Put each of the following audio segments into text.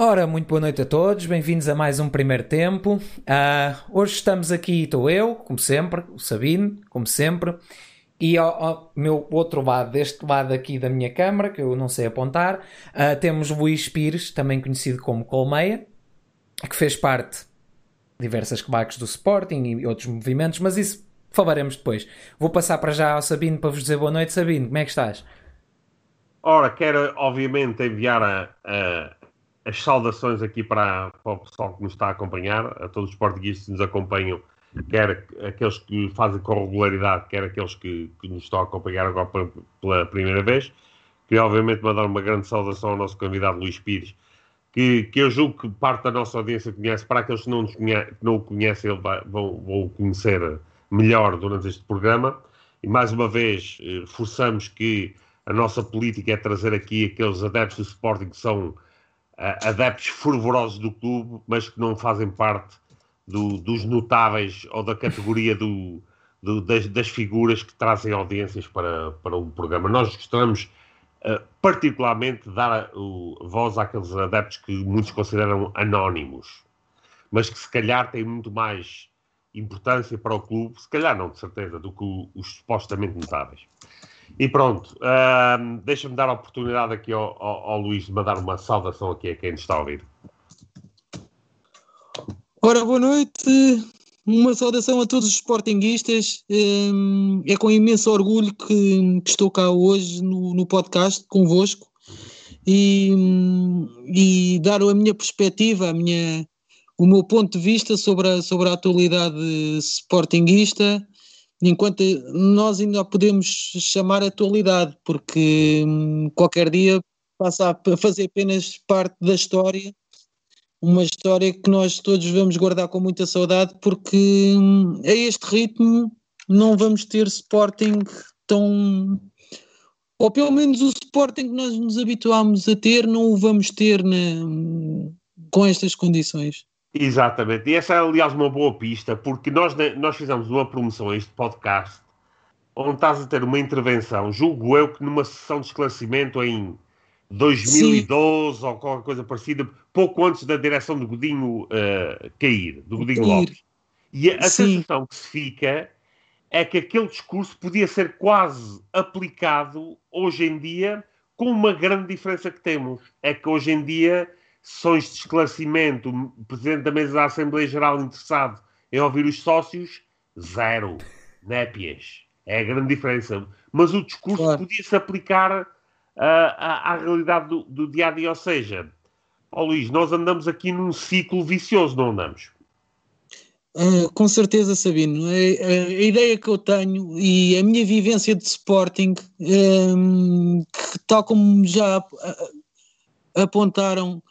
Ora, muito boa noite a todos, bem-vindos a mais um primeiro tempo. Uh, hoje estamos aqui, estou eu, como sempre, o Sabino, como sempre, e ao, ao, meu outro lado, deste lado aqui da minha câmara, que eu não sei apontar, uh, temos Luís Pires, também conhecido como Colmeia, que fez parte de diversas claques do Sporting e outros movimentos, mas isso falaremos depois. Vou passar para já ao Sabino para vos dizer boa noite. Sabino, como é que estás? Ora, quero obviamente enviar a, a as saudações aqui para, para, o pessoal que nos está a acompanhar, a todos os portugueses que nos acompanham, quer aqueles que fazem com regularidade, quer aqueles que, que nos estão a acompanhar agora pela, pela, primeira vez. Queria, obviamente, mandar uma grande saudação ao nosso convidado Luís Pires, que, que eu julgo que parte da nossa audiência conhece. Para aqueles que não, conhece, não o conhecem, ele vai, vão, vão conhecer melhor durante este programa. E mais uma vez, eh, reforçamos que a nossa política é trazer aqui aqueles adeptos do Sporting que são adeptos fervorosos do clube, mas que não fazem parte do, dos notáveis ou da categoria do, do, das, das, figuras que trazem audiências para, para o programa. Nós gostamos uh, particularmente de dar uh, voz àqueles adeptos que muitos consideram anónimos, mas que se calhar têm muito mais importância para o clube, se calhar não, de certeza, do que os supostamente notáveis. E pronto, uh, deixa-me dar a oportunidade aqui ao, ao, ao, Luís de mandar uma saudação aqui a quem está a ouvir. Ora, boa noite, uma saudação a todos os sportinguistas. É com imenso orgulho que, estou cá hoje no, no podcast convosco e, e, dar a minha perspectiva, a minha, o meu ponto de vista sobre a, sobre a atualidade sportinguista enquanto nós ainda podemos chamar atualidade, porque hum, qualquer dia passa a fazer apenas parte da história, uma história que nós todos vamos guardar com muita saudade, porque hum, a este ritmo não vamos ter Sporting tão. Ou pelo menos o Sporting que nós nos habituámos a ter, não o vamos ter na, com estas condições. Exatamente, e essa é aliás uma boa pista, porque nós, nós fizemos uma promoção a este podcast onde estás a ter uma intervenção, julgo eu que numa sessão de esclarecimento em 2012 Sim. ou qualquer coisa parecida, pouco antes da direção do Godinho uh, cair, do Godinho cair. Lopes. E a, a sensação que se fica é que aquele discurso podia ser quase aplicado hoje em dia, com uma grande diferença que temos. É que hoje em dia sessões de esclarecimento, o Presidente da Mesa da Assembleia Geral interessado em ouvir os sócios, zero. Népias. É a grande diferença. Mas o discurso claro. podia-se aplicar uh, à, à, realidade do, do, dia a dia. Ou seja, ó Luís, nós andamos aqui num ciclo vicioso, não andamos? Uh, com certeza, Sabino. A, a, a, ideia que eu tenho e a minha vivência de Sporting, um, que, tal como já apontaram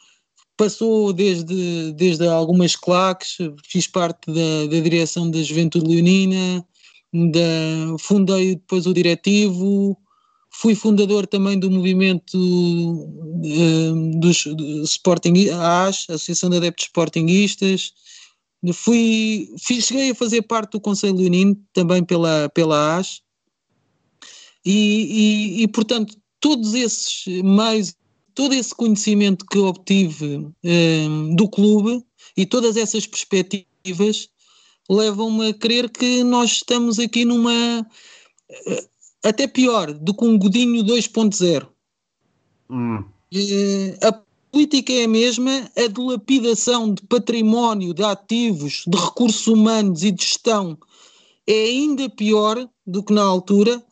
passou desde, desde algumas claques, fiz parte da, da direção da Juventude Leonina, da, fundei depois o diretivo, fui fundador também do movimento uh, dos do Sporting AS, Associação de Adeptos Sportinguistas, fui, fiz, cheguei a fazer parte do Conselho Leonino, também pela, pela AS, e, e, e portanto todos esses meios todo esse conhecimento que obtive um, do clube e todas essas perspectivas levam-me a crer que nós estamos aqui numa. Eh, até pior do que um Godinho 2.0. Hum. Eh, a política é a mesma, a dilapidação de património, de ativos, de recursos humanos e de gestão é ainda pior do que na altura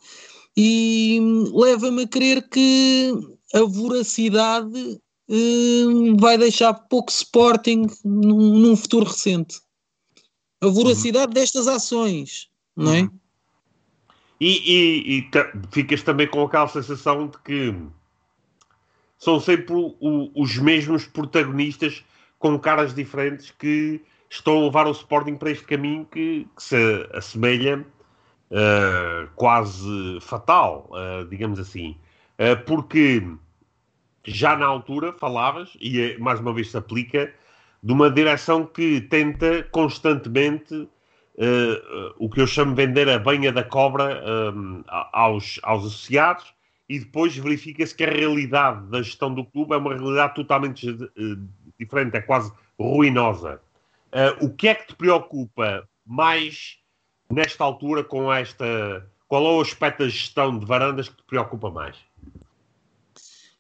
e leva-me a crer que a voracidade hum, vai deixar pouco Sporting num, num, futuro recente. A voracidade uhum. destas ações, não é? Uhum. E, e, e ficas também com aquela sensação de que são sempre o, os mesmos protagonistas com caras diferentes que estão a levar o Sporting para este caminho que, que se assemelha uh, quase fatal, uh, digamos assim. Uh, porque já na altura falavas, e é, mais uma vez se aplica, de uma direção que tenta constantemente uh, o que eu chamo de vender a banha da cobra um, aos, aos associados e depois verifica-se que a realidade da gestão do clube é uma realidade totalmente uh, diferente, é quase ruinosa. Uh, o que é que te preocupa mais nesta altura com esta. Qual é o aspecto da gestão de varandas que te preocupa mais?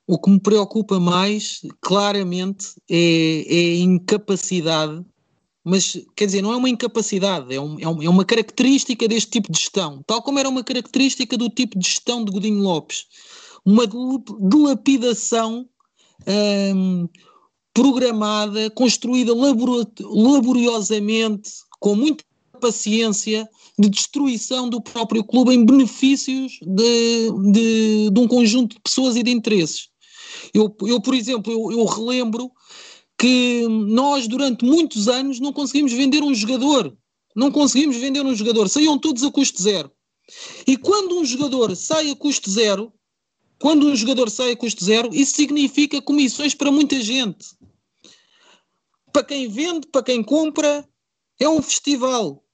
O que me preocupa mais, claramente, é, é a incapacidade, mas quer dizer, não é uma incapacidade, é, um, é, uma característica deste tipo de gestão, tal como era uma característica do tipo de gestão de Godinho Lopes. Uma dilapidação hum, programada, construída laboriosamente, com muita paciência, de destruição do próprio clube em benefícios de, de, de um conjunto de pessoas e de interesses. Eu, eu por exemplo, eu, eu relembro que nós durante muitos anos não conseguimos vender um jogador. Não conseguimos vender um jogador. Saíam todos a custo zero. E quando um jogador sai a custo zero, quando um jogador sai a custo zero, isso significa comissões para muita gente. Para quem vende, para quem compra, é um festival.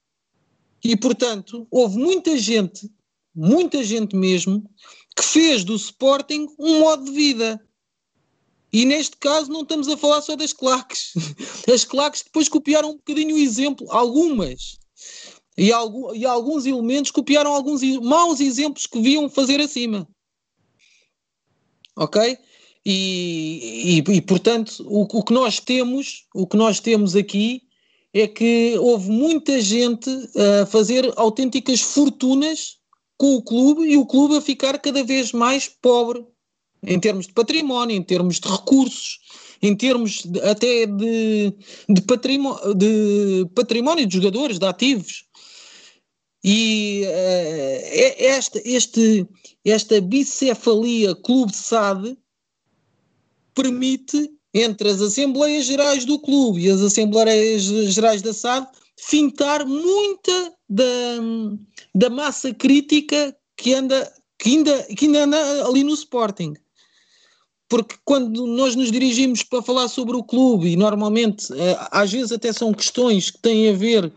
E, portanto, houve muita gente, muita gente mesmo, que fez do Sporting um modo de vida. E neste caso não estamos a falar só das claques. As claques depois copiaram um bocadinho o exemplo, algumas. E, e alguns elementos copiaram alguns maus exemplos que viam fazer acima. Ok? E, e, e portanto, o, o, que nós temos, o que nós temos aqui é que houve muita gente a fazer autênticas fortunas com o clube e o clube a ficar cada vez mais pobre em termos de património, em termos de recursos, em termos de, até de, de, património, de património de jogadores, de ativos. E uh, esta, este, esta bicefalia clube SAD permite, entre as Assembleias Gerais do clube e as Assembleias Gerais da SAD, fintar muita da, da massa crítica que anda, que ainda, que ainda anda ali no Sporting porque quando nós nos dirigimos para falar sobre o clube, e normalmente eh, às vezes até são questões que têm a ver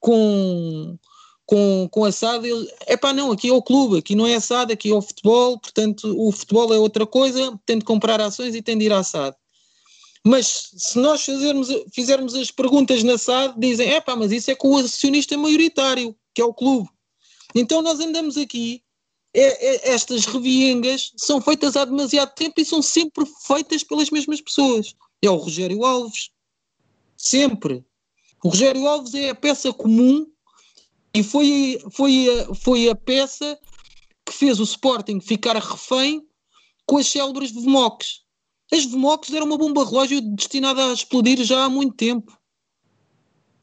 com, com, com a SAD, é pá, não, aqui é o clube, aqui não é a SAD, aqui é o futebol, portanto o futebol é outra coisa, tem de comprar ações e tem de ir à SAD. Mas se nós fizermos, fizermos as perguntas na SAD, dizem, é pá, mas isso é com o acionista maioritário, que é o clube. Então nós andamos aqui é, é, estas reviengas são feitas há demasiado tempo e são sempre feitas pelas mesmas pessoas. É o Rogério Alves. Sempre. O Rogério Alves é a peça comum e foi, foi, foi a peça que fez o Sporting ficar refém com as célebres VMOCs. As VMOCs eram uma bomba relógio destinada a explodir já há muito tempo.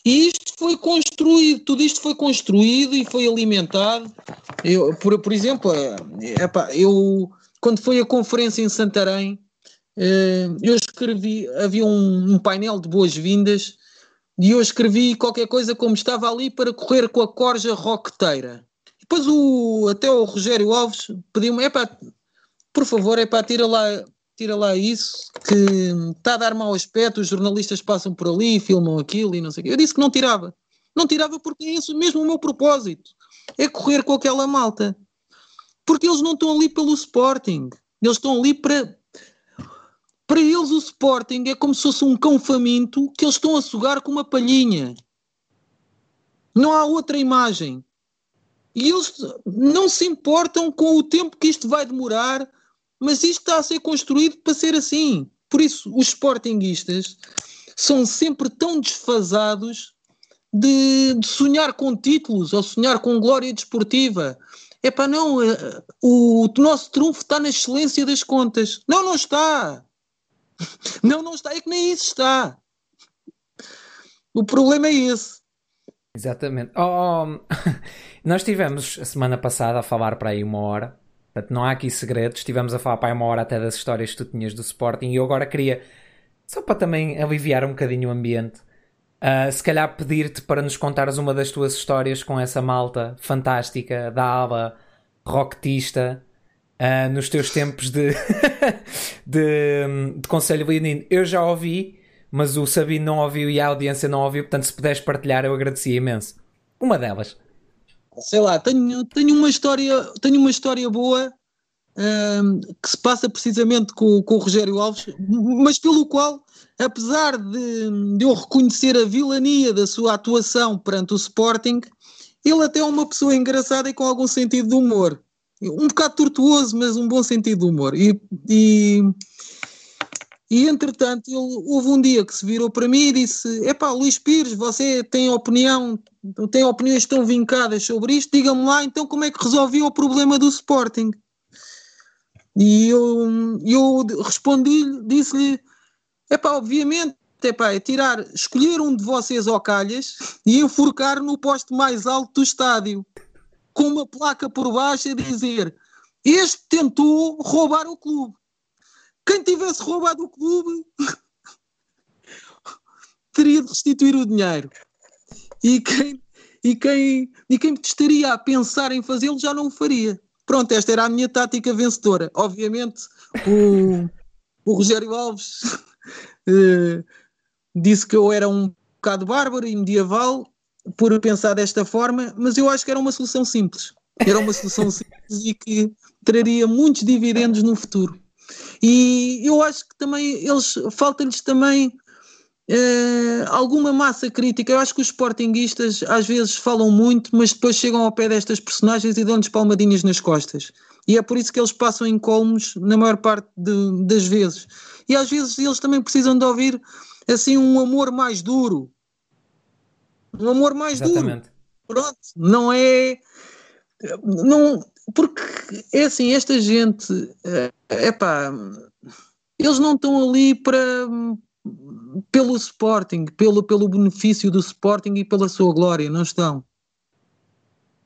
E isto foi construído, tudo isto foi construído e foi alimentado. Eu, por, por exemplo, é, epá, eu quando foi a conferência em Santarém, eh, eu escrevi, havia um, um painel de boas-vindas e eu escrevi qualquer coisa como estava ali para correr com a corja roqueteira. Depois o, até o Rogério Alves pediu-me, é por favor, é para tira lá tira lá isso, que está a dar mau aspecto, os jornalistas passam por ali, filmam aquilo e não sei o quê. Eu disse que não tirava. Não tirava porque é isso mesmo o meu propósito. É correr com aquela malta. Porque eles não estão ali pelo Sporting. Eles estão ali para... Para eles o Sporting é como se fosse um cão faminto que eles estão a sugar com uma palhinha. Não há outra imagem. E eles não se importam com o tempo que isto vai demorar mas isto está a ser construído para ser assim. Por isso, os sportinguistas são sempre tão desfasados de, de sonhar com títulos ou sonhar com glória desportiva. É para não, eh, o, o nosso trunfo está na excelência das contas. Não, não está. Não, não está. É que nem isso está. O problema é esse. Exatamente. Oh, oh nós tivemos a semana passada a falar para aí uma hora Portanto, não há aqui segredos. Estivemos a falar para uma hora até das histórias que tu tinhas do Sporting e eu agora queria, só para também aliviar um bocadinho o ambiente, uh, se calhar pedir-te para nos contares uma das tuas histórias com essa malta fantástica da ala rocketista uh, nos teus tempos de, de, de Conselho Leonino. Eu já ouvi, mas o Sabino não ouviu e a audiência não ouviu, portanto, se puderes partilhar, eu agradecia imenso. Uma delas sei lá, tenho, tenho uma história, tenho uma história boa um, que se passa precisamente com, com o Rogério Alves, mas pelo qual, apesar de, de eu reconhecer a vilania da sua atuação perante o Sporting, ele até é uma pessoa engraçada e com algum sentido de humor. Um bocado tortuoso, mas um bom sentido de humor. E, e, e entretanto, ele, houve um dia que se virou para mim e disse: Epá, Luís Pires, você tem opinião, tem opiniões tão vincadas sobre isto, diga-me lá então como é que resolveu o problema do Sporting. E eu, eu respondi-lhe, disse-lhe: epá, obviamente, epá, é tirar, escolher um de vocês ao calhas e enforcar no posto mais alto do estádio, com uma placa por baixo a dizer: Este tentou roubar o clube. Quem tivesse roubado o clube teria de restituir o dinheiro. E quem, e quem, e quem estaria a pensar em fazê-lo já não o faria. Pronto, esta era a minha tática vencedora. Obviamente, o, o Rogério Alves uh, disse que eu era um bocado bárbaro e medieval por pensar desta forma, mas eu acho que era uma solução simples. Era uma solução simples e que traria muitos dividendos no futuro. E eu acho que também eles falta-lhes também Uh, alguma massa crítica. Eu acho que os sportinguistas às vezes falam muito, mas depois chegam ao pé destas personagens e dão-lhes palmadinhas nas costas. E é por isso que eles passam em colmos na maior parte de, das vezes. E às vezes eles também precisam de ouvir assim um amor mais duro. Um amor mais Exatamente. duro. Pronto, não é. Não, porque é assim, esta gente, é eh, pá, eles não estão ali para pelo Sporting, pelo, pelo benefício do Sporting e pela sua glória, não estão.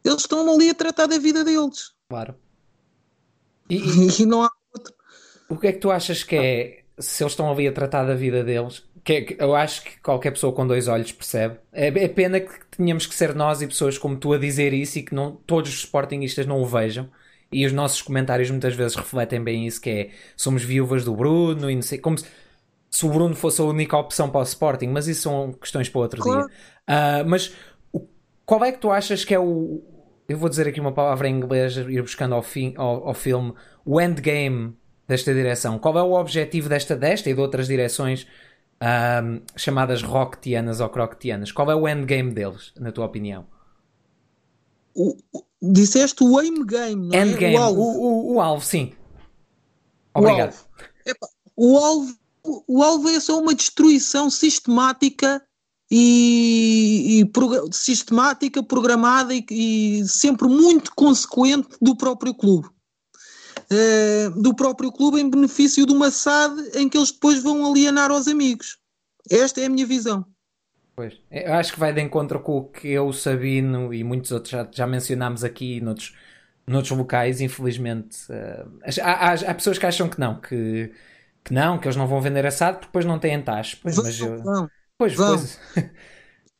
Eles estão ali a tratar da vida deles. Claro. E, e, e não há outro. O que é que tu achas que é, se eles estão ali a tratar da vida deles, que, é, eu acho que qualquer pessoa com dois olhos percebe. É, é pena que tenhamos que ser nós e pessoas como tu a dizer isso e que não, todos os sportingistas não o vejam. E os nossos comentários muitas vezes refletem bem isso, que é somos viúvas do Bruno e não sei, como se, se o Bruno fosse a única opção para o Sporting, mas isso são questões para outro claro. dia. Uh, mas o, qual é que tu achas que é o. Eu vou dizer aqui uma palavra em inglês, ir buscando ao, fim, ao, ao filme, o endgame desta direção. Qual é o objetivo desta, desta e de outras direções um, chamadas rocketianas ou crocketianas? Qual é o endgame deles, na tua opinião? O, disseste o aim game, não é? Endgame, o alvo. O, o, o alvo, sim. Obrigado. O alvo, o alvo é só uma destruição sistemática e, e sistemática, programada e, e, sempre muito consequente do próprio clube. Uh, do próprio clube em benefício de uma SAD em que eles depois vão alienar aos amigos. Esta é a minha visão. Pois, eu acho que vai de encontro com o que eu, Sabino e muitos outros já, já mencionámos aqui noutros, noutros locais, infelizmente. Uh, há, há, há pessoas que acham que não, que que não, que eles não vão vender assado porque depois não têm taxa. Pois, mas eu... Pois, pois.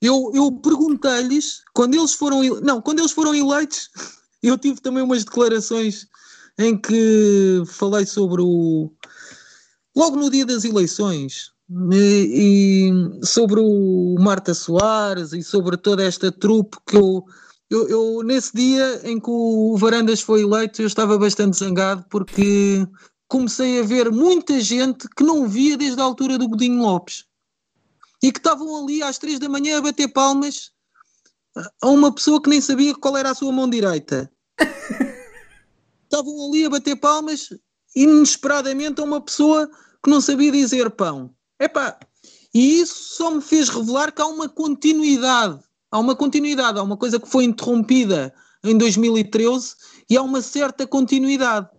Eu, eu perguntei-lhes quando eles foram não, quando eles foram eleitos, eu tive também umas declarações em que falei sobre o logo no dia das eleições e, e sobre o Marta Soares e sobre toda esta trupe que eu, eu, eu nesse dia em que o Varandas foi eleito eu estava bastante zangado porque comecei a ver muita gente que não via desde a altura do Godinho Lopes e que estavam ali às três da manhã a bater palmas a uma pessoa que nem sabia qual era a sua mão direita. estavam ali a bater palmas inesperadamente a uma pessoa que não sabia dizer pão. Epá, e isso só me fez revelar que há uma continuidade. Há uma continuidade, há uma coisa que foi interrompida em 2013 e há uma certa continuidade.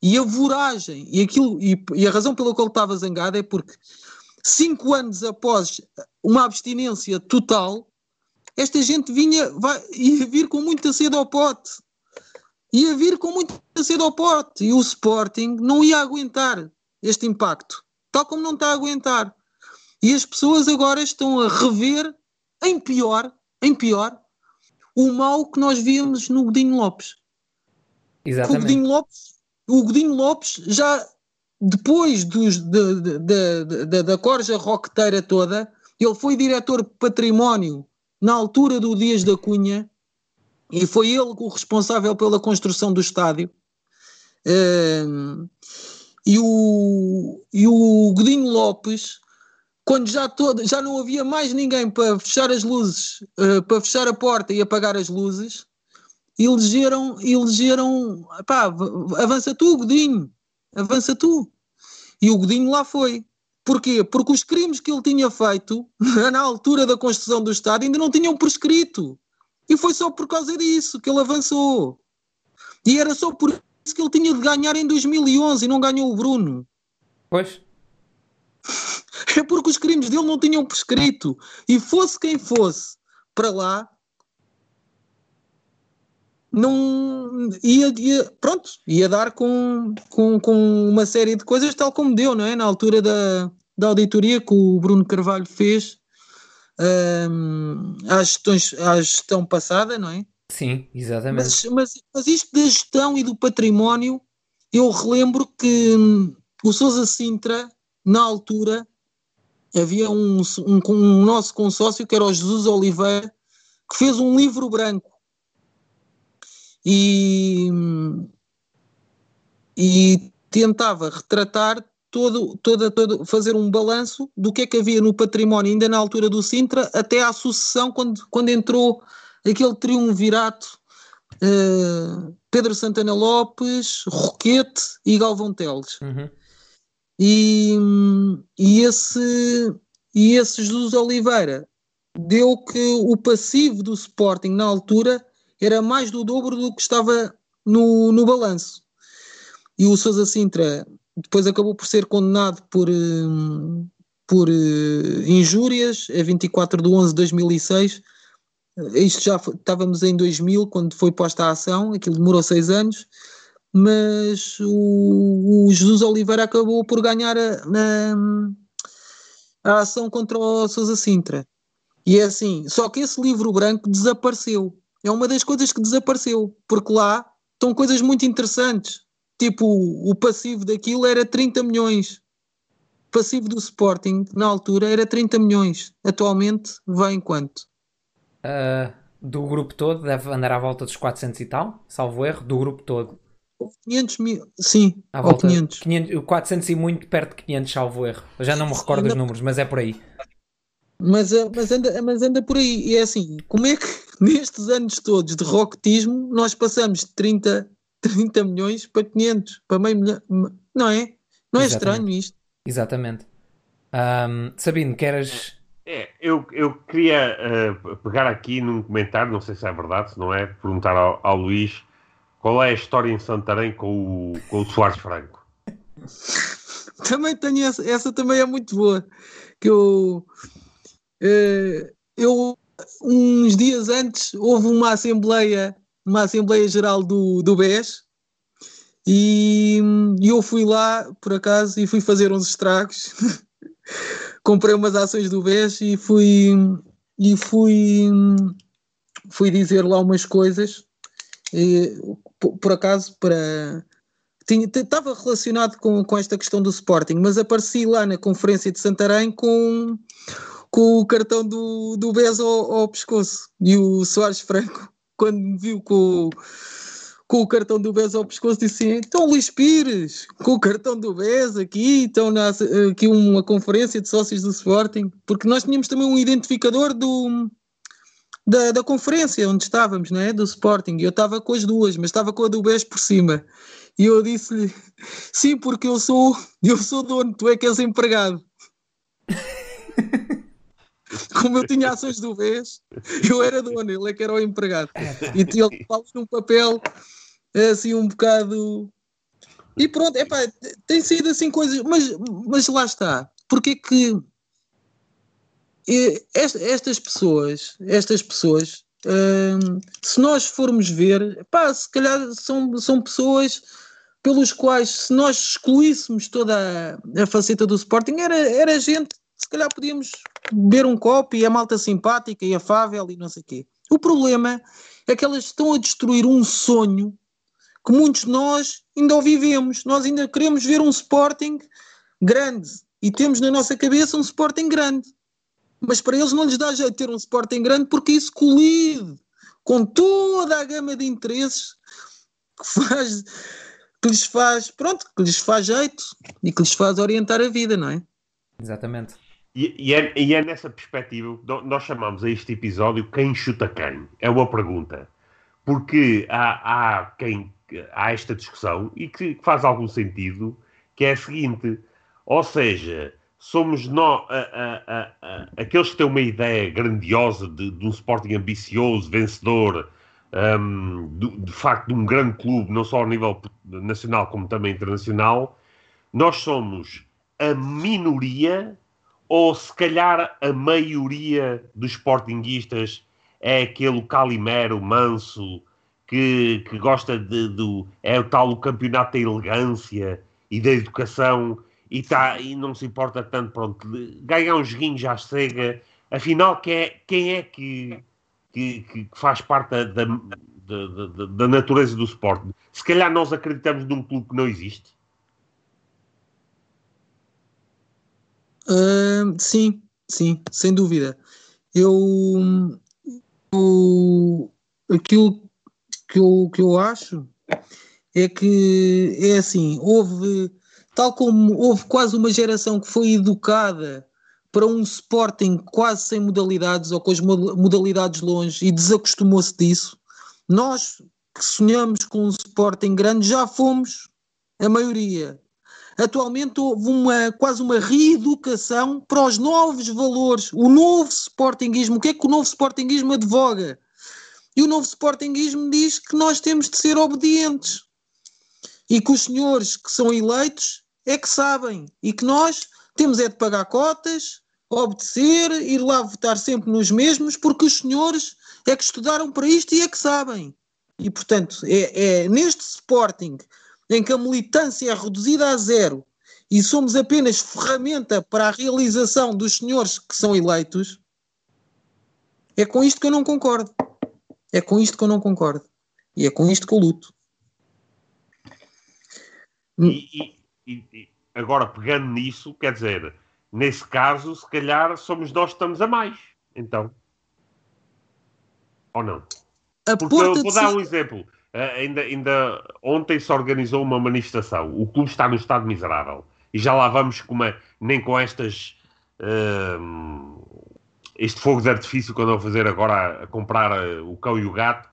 E a voragem, e, aquilo, e, e a razão pela qual estava zangado é porque cinco anos após uma abstinência total, esta gente vinha, vai, ia vir com muita sede ao pote. Ia vir com muita sede ao pote. E o Sporting não ia aguentar este impacto, tal como não está a aguentar. E as pessoas agora estão a rever, em pior, em pior, o mal que nós víamos no Godinho Lopes. Exatamente. O Godinho Lopes o Godinho Lopes já depois dos, de, de, de, da corja roqueteira toda, ele foi diretor património na altura do Dias da Cunha e foi ele o responsável pela construção do estádio. E, o, e o Godinho Lopes, quando já, todo, já não havia mais ninguém para fechar as luzes, uh, para fechar a porta e apagar as luzes, elegeram, elegeram pá, avança tu, Godinho, avança tu. E o Godinho lá foi. Porquê? Porque os crimes que ele tinha feito na altura da construção do Estado ainda não tinham prescrito. E foi só por causa disso que ele avançou. E era só por isso que ele tinha de ganhar em 2011 e não ganhou o Bruno. Pois. É porque os crimes dele não tinham prescrito. E fosse quem fosse para lá, não ia, ia, pronto, ia dar com, com, com uma série de coisas tal como deu, não é? Na altura da, da auditoria que o Bruno Carvalho fez um, à, gestões, à gestão passada, não é? Sim, exatamente. Mas, mas, mas isto da gestão e do património, eu relembro que hum, o Sousa Sintra, na altura, havia um, um, um nosso consórcio que era o Jesus Oliveira, que fez um livro branco e, e tentava retratar todo, todo, todo, fazer um balanço do que é que havia no património ainda na altura do Sintra até à sucessão quando, quando entrou aquele triunvirato uh, Pedro Santana Lopes, Roquete e Galvão Teles. Uhum. E, e, esse, e esse Jesus Oliveira deu que o passivo do Sporting na altura era mais do dobro do que estava no, no balanço. E o Sousa Sintra depois acabou por ser condenado por, hum, por uh, injúrias a 24 de 11 de 2006. Isto já foi, estávamos em 2000 quando foi posta a ação, aquilo demorou seis anos, mas o, o Jesus Oliveira acabou por ganhar a, a, a ação contra o Sousa Sintra. E é assim, só que esse livro branco desapareceu é uma das coisas que desapareceu, porque lá estão coisas muito interessantes. Tipo, o passivo daquilo era 30 milhões. O passivo do Sporting, na altura, era 30 milhões. Atualmente, vai em quanto? Uh, do grupo todo, deve andar à volta dos 400 e tal, salvo erro, do grupo todo. 500 mil, sim, à volta 500. 500. 400 e muito perto de 500, salvo erro. Eu já não me recordo anda, os números, mas é por aí. Mas, ah, mas, anda, mas anda por aí. E é assim, como é que nestes anos todos de rocktismo, nós passamos de 30, 30 milhões para 500, para meio milhão. Não é? Não é Exatamente. estranho isto? Exatamente. Um, Sabino, queres. É, eu, eu queria uh, pegar aqui num comentário, não sei se é verdade, se não é, perguntar ao, ao Luís qual é a história em Santarém com o, com o Soares Franco. também tenho essa, essa também é muito boa. Que eu, uh, eu uns dias antes houve uma assembleia, uma assembleia geral do, do BES e, e eu fui lá por acaso e fui fazer uns estragos. Comprei umas ações do BES e fui e fui fui dizer lá umas coisas e, por, por, acaso para estava relacionado com, com esta questão do Sporting, mas apareci lá na conferência de Santarém com com o cartão do, do Bez ao, ao pescoço. E o Soares Franco, quando me viu com, com o cartão do Bez ao pescoço, disse assim: então Luís Pires, com o cartão do Bez aqui, então na, aqui uma conferência de sócios do Sporting, porque nós tínhamos também um identificador do, da, da conferência onde estávamos, não é? Do Sporting, eu estava com as duas, mas estava com a do Bez por cima. E eu disse-lhe: sim, porque eu sou, eu sou dono, tu é que és empregado. como eu tinha ações do vez, eu era dono, ele é que era o empregado. E ele fala num papel assim um bocado. E pronto, é pá, tem sido assim coisas, mas, mas lá está. Porque que estas pessoas, estas pessoas, hum, se nós formos ver, pá, se calhar são, são pessoas pelos quais, se nós excluíssemos toda a, a faceta do Sporting, era, era gente se calhar podíamos beber um copo e a malta simpática e afável e não sei o quê. O problema é que elas estão a destruir um sonho que muitos de nós ainda o vivemos. Nós ainda queremos ver um Sporting grande e temos na nossa cabeça um Sporting grande. Mas para eles não lhes dá jeito ter um Sporting grande porque isso colide com toda a gama de interesses que faz que lhes faz, pronto, que lhes faz jeito e que lhes faz orientar a vida, não é? Exatamente. E, e, é, e é nessa perspectiva nós chamamos a este episódio Quem chuta quem? É uma pergunta. Porque há, há quem há esta discussão e que faz algum sentido, que é a seguinte, ou seja, somos nós, aqueles que têm uma ideia grandiosa de, de um Sporting ambicioso, vencedor, um, de, de, facto de um grande clube, não só a nível nacional como também internacional, nós somos a minoria ou se calhar a maioria dos sportinguistas é aquele calimero manso que, que gosta de, do é o tal o campeonato da elegância e da educação e, tá, e não se importa tanto, pronto, ganhar um joguinho já chega. Afinal, quem é, quem é que, que, que faz parte da, da, da, da, natureza do esporte? Se calhar nós acreditamos num clube que não existe. Sim, sim, sem dúvida. Eu, eu aquilo que eu, que eu acho é que é assim, houve tal como houve quase uma geração que foi educada para um Sporting quase sem modalidades ou com as modalidades longe e desacostumou-se disso, nós que sonhamos com um Sporting grande já fomos a maioria. Atualmente houve uma, quase uma reeducação para os novos valores, o novo Sportingismo. O que é que o novo Sportingismo advoga? E o novo Sportingismo diz que nós temos de ser obedientes e que os senhores que são eleitos é que sabem e que nós temos é de pagar cotas, obedecer, ir lá votar sempre nos mesmos, porque os senhores é que estudaram para isto e é que sabem. E, portanto, é, é neste Sporting em que a militância é reduzida a zero e somos apenas ferramenta para a realização dos senhores que são eleitos, é com isto que eu não concordo. É com isto que eu não concordo. E é com isto que eu luto. E, e, agora, pegando nisso, quer dizer, nesse caso, se calhar somos nós que estamos a mais. Então. Ou não? A Porque eu vou dar um exemplo. Uh, ainda, ainda ontem se organizou uma manifestação. O clube está no estado miserável. E já lá vamos com uma, nem com estas. Uh, este fogo de artifício que andam a fazer agora a, a comprar uh, o cão e o gato.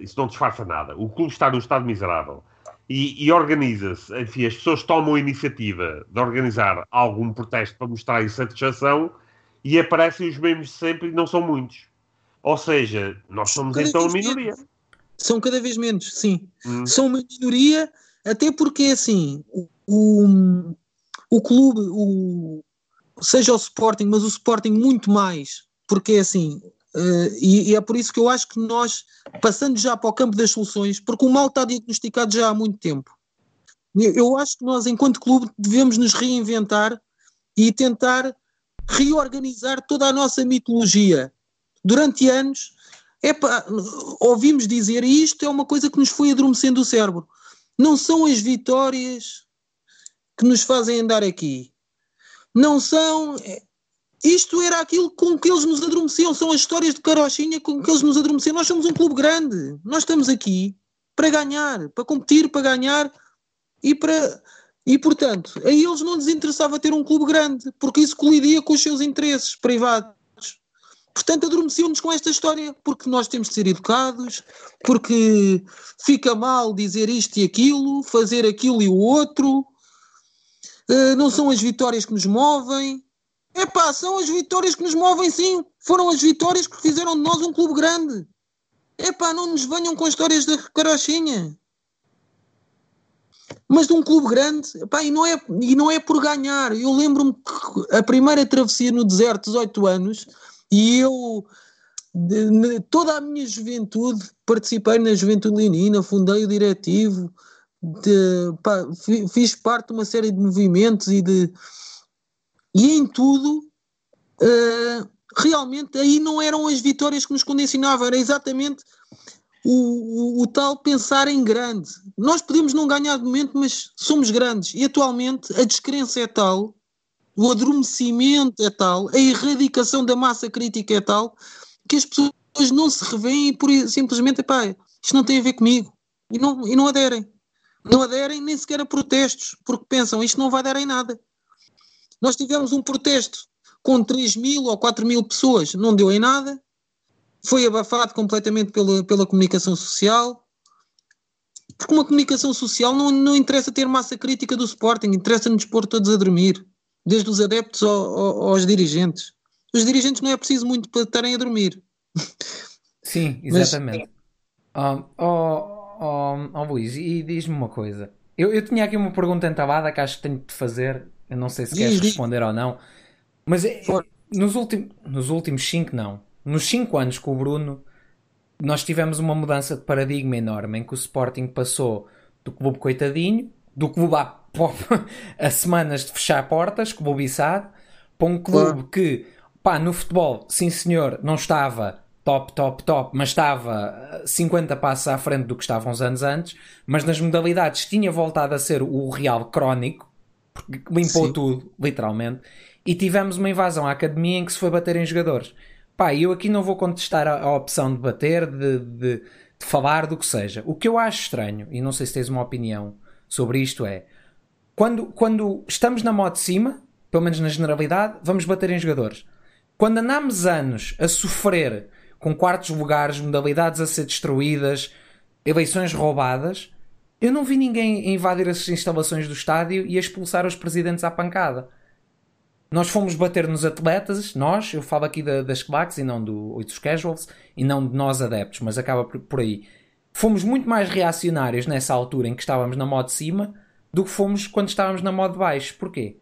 isso não disfarça nada. O clube está no estado miserável e, e organiza-se, enfim, as pessoas tomam a iniciativa de organizar algum protesto para mostrar insatisfação e aparecem os mesmos de sempre e não são muitos. Ou seja, nós somos então a minoria. São cada vez menos, sim. Hum. São uma minoria, até porque assim, o, o, o clube, o, seja o Sporting, mas o Sporting muito mais, porque é assim, Uh, e, e, é por isso que eu acho que nós, passando já para o campo das soluções, porque o mal está diagnosticado já há muito tempo, eu acho que nós, enquanto clube, devemos nos reinventar e tentar reorganizar toda a nossa mitologia. Durante anos, ouvimos dizer, isto é uma coisa que nos foi adormecendo o cérebro, não são as vitórias que nos fazem andar aqui. Não são, isto era aquilo com que eles nos adormeciam, são as histórias de carochinha com que eles nos adormeciam. Nós somos um clube grande, nós estamos aqui para ganhar, para competir, para ganhar e para. E portanto, a eles não lhes interessava ter um clube grande, porque isso colidia com os seus interesses privados. Portanto, adormeciam-nos com esta história, porque nós temos de ser educados, porque fica mal dizer isto e aquilo, fazer aquilo e o outro, uh, não são as vitórias que nos movem, Epá, são as vitórias que nos movem sim. Foram as vitórias que fizeram de nós um clube grande. Epá, não nos venham com histórias da carochinha. Mas de um clube grande, epá, e, não é, e não é por ganhar. Eu lembro-me que a primeira travessia no deserto, 18 anos, e eu, toda a minha juventude, participei na Juventude Leonina, fundei o diretivo, de, pá, fiz parte de uma série de movimentos e de, e em tudo, uh, realmente aí não eram as vitórias que nos condicionavam, era exatamente o, o, o, tal pensar em grande. Nós podemos não ganhar de momento, mas somos grandes. E atualmente a descrença é tal, o adormecimento é tal, a erradicação da massa crítica é tal, que as pessoas não se revêem por, simplesmente, pá, isto não tem a ver comigo. E não, e não aderem. Não aderem nem sequer a protestos, porque pensam isto não vai dar em nada. Nós tivemos um protesto com 3 mil ou 4 mil pessoas, não deu em nada, foi abafado completamente pela, pela comunicação social. Porque uma comunicação social não, não interessa ter massa crítica do Sporting, interessa-nos pôr todos a dormir, desde os adeptos ao, ao, aos dirigentes. Os dirigentes não é preciso muito para estarem a dormir. Sim, exatamente. Mas... Oh, oh, oh, oh, Luís, e diz-me uma coisa. Eu, eu tinha aqui uma pergunta entalada que acho que tenho de fazer. Eu não sei se diz, queres diz. responder ou não. Mas é, nos, ultim, nos últimos 5 não. Nos 5 anos com o Bruno, nós tivemos uma mudança de paradigma enorme em que o Sporting passou do clube coitadinho, do clube a, a semanas de fechar portas, clubizado, para um clube que, pá, no futebol, sim senhor, não estava top, top, top, mas estava 50 passos à frente do que estava uns anos antes, mas nas modalidades tinha voltado a ser o real crónico, porque limpou Sim. tudo, literalmente, e tivemos uma invasão à academia em que se foi bater em jogadores. Pá, eu aqui não vou contestar a, a opção de bater, de, de, de, falar, do que seja. O que eu acho estranho, e não sei se tens uma opinião sobre isto, é quando, quando estamos na moto de cima, pelo menos na generalidade, vamos bater em jogadores. Quando andamos anos a sofrer com quartos lugares, modalidades a ser destruídas, eleições roubadas, eu não vi ninguém invadir as instalações do estádio e expulsar os presidentes à pancada. Nós fomos bater nos atletas, nós, eu falo aqui da, das claques e não do, dos casuals, e não de nós adeptos, mas acaba por, por aí. Fomos muito mais reacionários nessa altura em que estávamos na modo de cima do que fomos quando estávamos na modo de baixo. Porquê?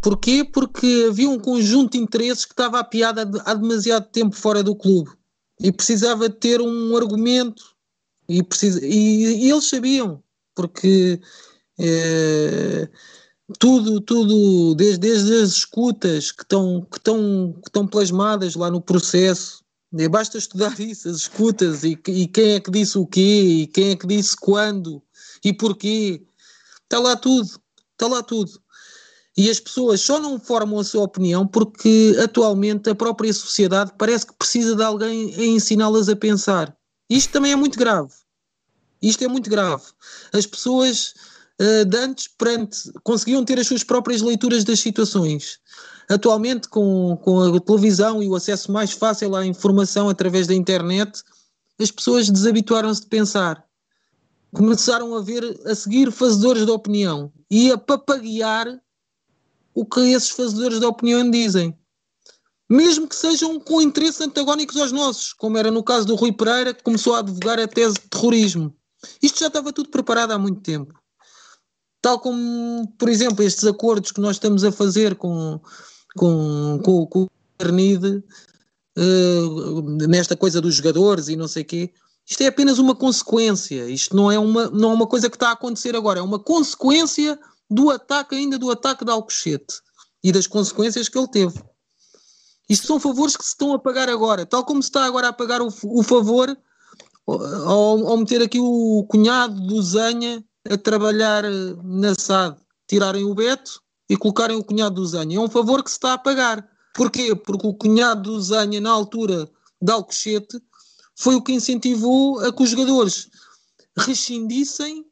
Porquê? Porque havia um conjunto de interesses que estava apiado há demasiado tempo fora do clube e precisava ter um argumento e, precisa, e, e eles sabiam, porque eh, tudo, tudo, desde, desde as escutas que estão, que, estão, que estão plasmadas lá no processo, basta estudar isso, as escutas e, e quem é que disse o quê, e quem é que disse quando e porquê, está lá tudo, está lá tudo. E as pessoas só não formam a sua opinião porque atualmente a própria sociedade parece que precisa de alguém a ensiná-las a pensar. Isto também é muito grave. Isto é muito grave. As pessoas uh, de antes perante, conseguiam ter as suas próprias leituras das situações. Atualmente, com, com a televisão e o acesso mais fácil à informação através da internet, as pessoas desabituaram-se de pensar. Começaram a ver, a seguir fazedores de opinião e a papaguear o que esses fazedores de opinião dizem. Mesmo que sejam com interesses antagónicos aos nossos, como era no caso do Rui Pereira, que começou a advogar a tese de terrorismo. Isto já estava tudo preparado há muito tempo. Tal como, por exemplo, estes acordos que nós estamos a fazer com, com, com, com o Carnide, uh, nesta coisa dos jogadores e não sei o quê, isto é apenas uma consequência. Isto não é uma, não é uma coisa que está a acontecer agora, é uma consequência do ataque, ainda do ataque de Alcochete e das consequências que ele teve. Isto são favores que se estão a pagar agora, tal como se está agora a pagar o, o favor ao, ao meter aqui o cunhado do Zanha a trabalhar eh, na SAD, tirarem o Beto e colocarem o cunhado do Zanha. É um favor que se está a pagar. Porquê? Porque o cunhado do Zanha, na altura de Alcochete, foi o que incentivou a que os jogadores rescindissem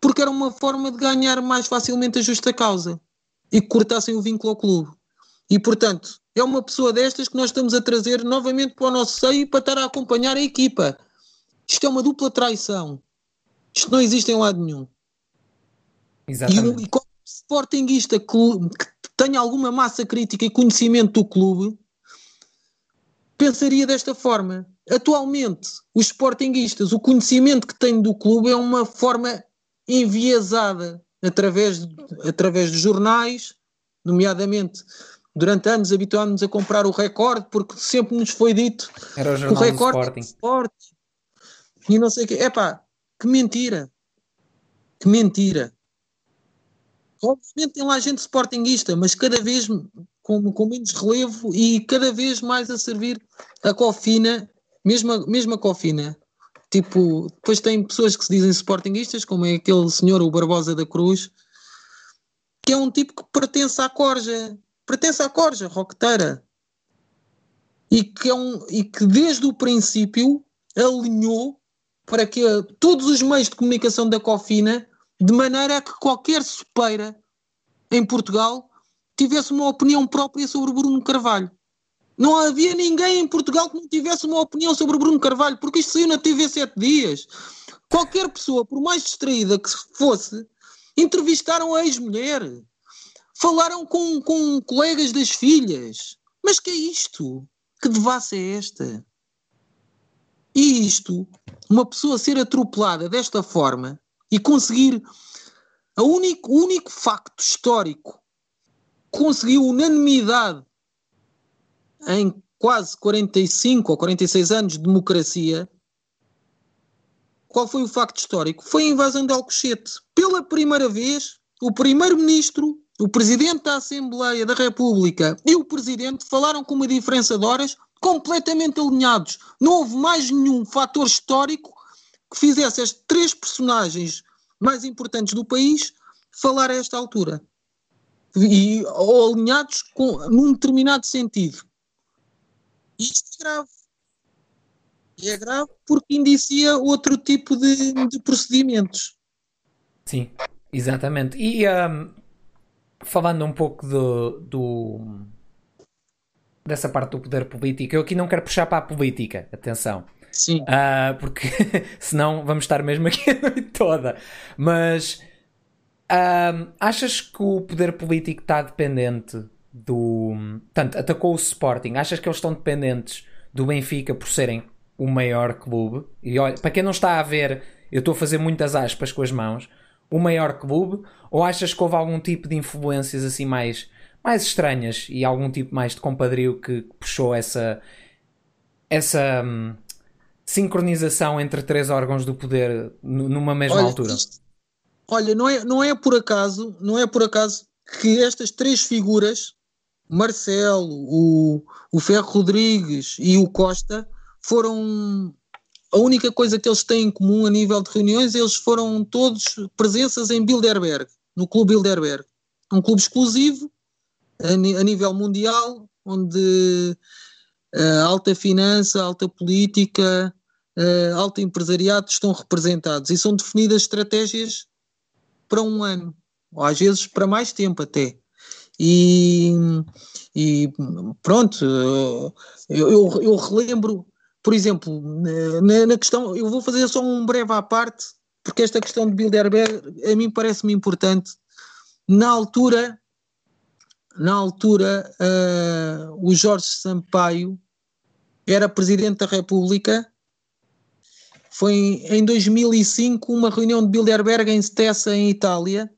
porque era uma forma de ganhar mais facilmente a justa causa e que cortassem o vínculo ao clube. E, portanto, é uma pessoa destas que nós estamos a trazer novamente para o nosso seio para estar a acompanhar a equipa. Isto é uma dupla traição. Isto não existe em lado nenhum. Exatamente. E, e qualquer sportinguista que, que tenha alguma massa crítica e conhecimento do clube pensaria desta forma. Atualmente, os sportinguistas, o conhecimento que têm do clube é uma forma enviesada através, através de jornais, nomeadamente durante anos habituámos-nos a comprar o recorde porque sempre nos foi dito Era o, que o recorde é forte e não sei o quê. Epá, que mentira. Que mentira. Obviamente tem lá gente sportinguista, mas cada vez com, com menos relevo e cada vez mais a servir a cofina, mesmo a, mesmo a cofina. Tipo, depois tem pessoas que se dizem sportinguistas, como é aquele senhor, o Barbosa da Cruz, que é um tipo que pertence à corja, pertence à corja roqueteira. E que, é um, e que desde o princípio alinhou para que todos os meios de comunicação da Cofina, de maneira a que qualquer sopeira em Portugal tivesse uma opinião própria sobre Bruno Carvalho. Não havia ninguém em Portugal que não tivesse uma opinião sobre Bruno Carvalho, porque isto saiu na TV sete dias. Qualquer pessoa, por mais distraída que fosse, entrevistaram a ex-mulher, falaram com, com colegas das filhas. Mas que é isto? Que devassa é esta? E isto, uma pessoa ser atropelada desta forma e conseguir único, o único facto histórico conseguiu unanimidade em quase 45 ou 46 anos de democracia, qual foi o facto histórico? Foi a invasão de Alcochete. Pela primeira vez, o primeiro-ministro, o presidente da Assembleia da República e o presidente falaram com uma diferença de horas completamente alinhados. Não houve mais nenhum fator histórico que fizesse as três personagens mais importantes do país falar a esta altura. E, ou alinhados com, num determinado sentido. Isto é grave. E é grave porque indicia outro tipo de, de procedimentos. Sim, exatamente. E um, falando um pouco do, do, dessa parte do poder político, eu aqui não quero puxar para a política, atenção. Sim. Uh, porque senão vamos estar mesmo aqui a noite toda. Mas uh, achas que o poder político está dependente do. Tanto, atacou o Sporting. Achas que eles estão dependentes do Benfica por serem o maior clube? E olha, para quem não está a ver, eu estou a fazer muitas aspas com as mãos. O maior clube? Ou achas que houve algum tipo de influências assim mais, mais estranhas e algum tipo mais de compadrio que puxou essa, essa hum, sincronização entre três órgãos do poder numa mesma olha, altura? Isto, olha, não é, não é por acaso, não é por acaso que estas três figuras Marcelo, o, o Ferro Rodrigues e o Costa foram a única coisa que eles têm em comum a nível de reuniões, eles foram todos presenças em Bilderberg, no Clube Bilderberg. Um clube exclusivo a, a nível mundial, onde a eh, alta finança, alta política, uh, alto empresariado estão representados e são definidas estratégias para um ano, ou às vezes para mais tempo até. E, e pronto, eu, eu, eu, relembro, por exemplo, na, na, questão, eu vou fazer só um breve à parte, porque esta questão de Bilderberg a mim parece-me importante. Na altura, na altura, uh, o Jorge Sampaio era presidente da República. Foi em 2005 uma reunião de Bilderberg em Stessa, em Itália,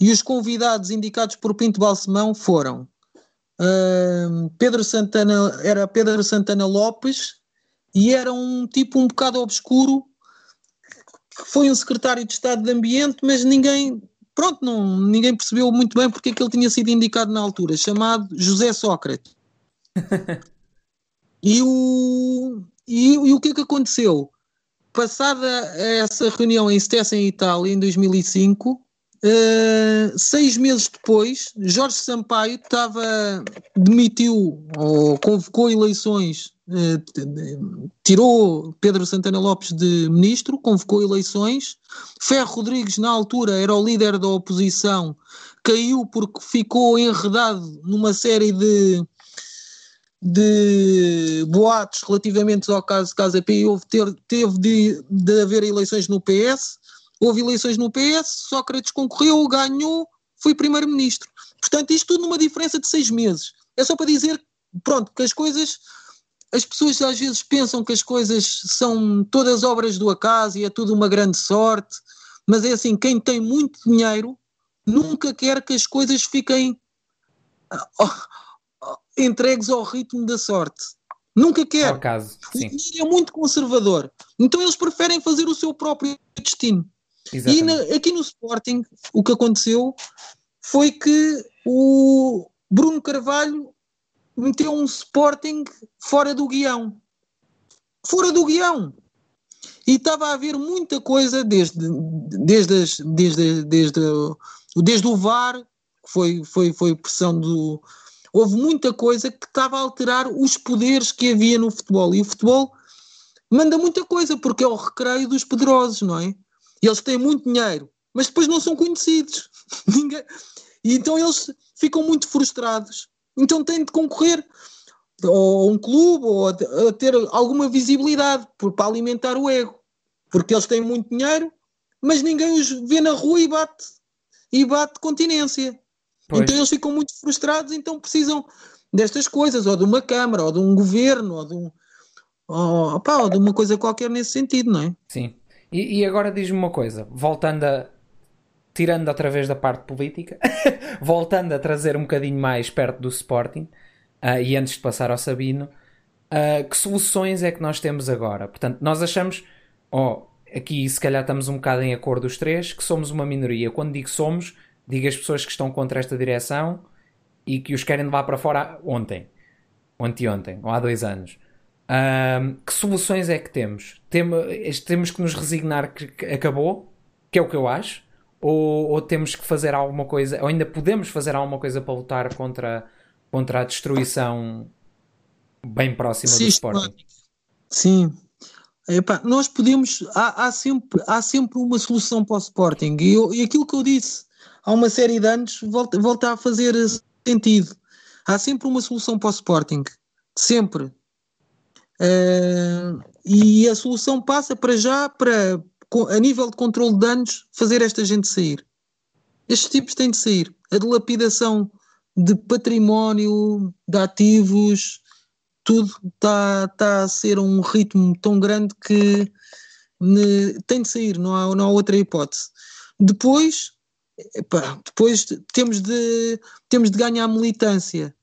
e os convidados indicados por Pinto Balsemão foram uh, Pedro Santana, era Pedro Santana Lopes e era um tipo um bocado obscuro que foi um secretário de Estado de Ambiente, mas ninguém, pronto, não, ninguém percebeu muito bem porque é que ele tinha sido indicado na altura, chamado José Sócrates. e, o, e, e, o que é que aconteceu? Passada essa reunião em Stessa, em Itália, em 2005, Uh, seis meses depois, Jorge Sampaio estava, demitiu ou convocou eleições, uh, tirou Pedro Santana Lopes de ministro, convocou eleições. Ferro Rodrigues, na altura, era o líder da oposição, caiu porque ficou enredado numa série de, de boatos relativamente ao caso Casa P e houve ter, teve de, de haver eleições no PS houve eleições no PS, Sócrates concorreu, ganhou, foi primeiro-ministro. Portanto, isto tudo numa diferença de seis meses. É só para dizer, pronto, que as coisas, as pessoas às vezes pensam que as coisas são todas obras do acaso e é tudo uma grande sorte, mas é assim, quem tem muito dinheiro nunca quer que as coisas fiquem entregues ao ritmo da sorte. Nunca quer. É o caso, sim. é muito conservador. Então eles preferem fazer o seu próprio destino. Exatamente. E na, aqui no Sporting, o que aconteceu foi que o Bruno Carvalho meteu um Sporting fora do guião. Fora do guião. E estava a haver muita coisa desde, desde, desde, desde, desde o VAR, que foi, foi, foi pressão do. Houve muita coisa que estava a alterar os poderes que havia no futebol. E o futebol manda muita coisa, porque é o recreio dos poderosos, não é? Eles têm muito dinheiro, mas depois não são conhecidos. Ninguém... E então eles ficam muito frustrados. Então têm de concorrer ou a um clube ou a, ter alguma visibilidade para alimentar o ego. Porque eles têm muito dinheiro, mas ninguém os vê na rua e bate, e bate continência. Pois. Então eles ficam muito frustrados, então precisam destas coisas, ou de uma Câmara, ou de um governo, ou de, um, ou, ou de uma coisa qualquer nesse sentido, não é? Sim. E, e agora diz-me uma coisa, voltando a. Tirando através da parte política, voltando a trazer um bocadinho mais perto do Sporting, uh, e antes de passar ao Sabino, uh, que soluções é que nós temos agora? Portanto, nós achamos, oh, aqui se calhar estamos um bocado em acordo os três, que somos uma minoria. Quando digo somos, digo as pessoas que estão contra esta direção e que os querem levar para fora ontem, anteontem, ou há dois anos. Um, que soluções é que temos? Temos que nos resignar que acabou, que é o que eu acho, ou, ou, temos que fazer alguma coisa, ou ainda podemos fazer alguma coisa para lutar contra, contra a destruição bem próxima Sim, do Sporting? Sim. Epá, nós podemos, há, há, sempre, há sempre uma solução para o Sporting e, eu, e aquilo que eu disse há uma série de anos volta, volta a fazer sentido. Há sempre uma solução para o Sporting, sempre. Uh, e a solução passa para já, para, a nível de controle de danos, fazer esta gente sair. Estes tipos têm de sair. A dilapidação de património, de ativos, tudo está tá a ser um ritmo tão grande que ne, tem de sair, não há, não há outra hipótese. Depois, Epá, depois temos de, temos de ganhar militância.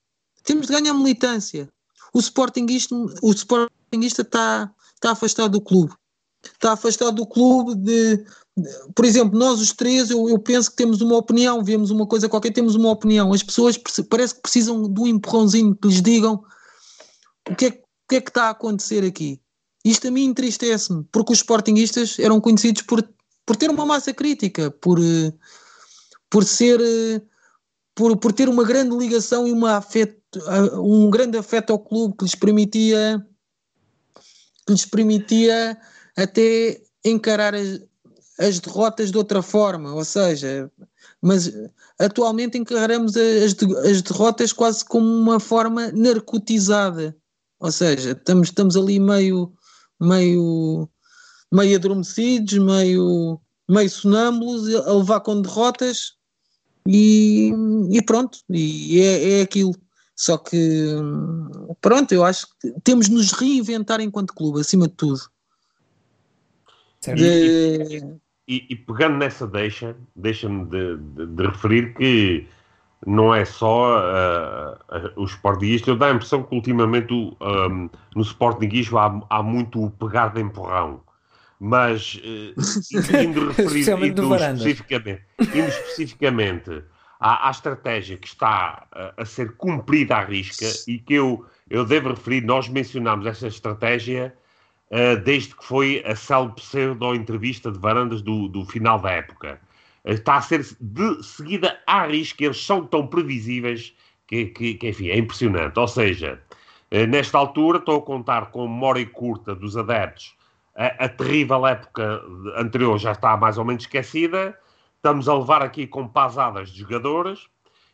Temos de ganhar militância. O Sportingista, o Sportingista está, está afastado do clube. Está afastado do clube de, de por exemplo, nós os três, eu, eu, penso que temos uma opinião, vemos uma coisa qualquer, temos uma opinião. As pessoas parece que precisam de um empurrãozinho que lhes digam o que é, o que, é que está a acontecer aqui. Isto a mim entristece-me, porque os Sportingistas eram conhecidos por, por ter uma massa crítica, por, por ser eh, por, por ter uma grande ligação e uma afeto, um grande afeto ao clube que lhes permitia que lhes permitia até encarar as, as derrotas de outra forma, ou seja, mas atualmente encaramos as, as derrotas quase como uma forma narcotizada, ou seja, estamos, estamos ali meio meio meio adormecidos, meio meio sonâmbulos, a levar com derrotas e, e pronto, e é, é aquilo. Só que, pronto, eu acho que temos de nos reinventar enquanto clube, acima de tudo. De... E, e, pegando nessa deixa, deixa-me de, de, de, referir que não é só uh, o Sportinguista, eu dá a impressão que ultimamente um, no Sportinguismo há, há muito o pegar de empurrão mas uh, indo referir indo especificamente, indo especificamente à, à, estratégia que está a, a, ser cumprida à risca e que eu, eu devo referir, nós mencionámos essa estratégia uh, desde que foi a célebre pseudo-entrevista de Varandas do, do final da época. Uh, está a ser de seguida à risca, eles são tão previsíveis que, que, que enfim, é impressionante. Ou seja, nesta altura estou a contar com memória curta dos adeptos a, a, terrível época anterior já está mais ou menos esquecida. Estamos a levar aqui com pasadas de jogadores.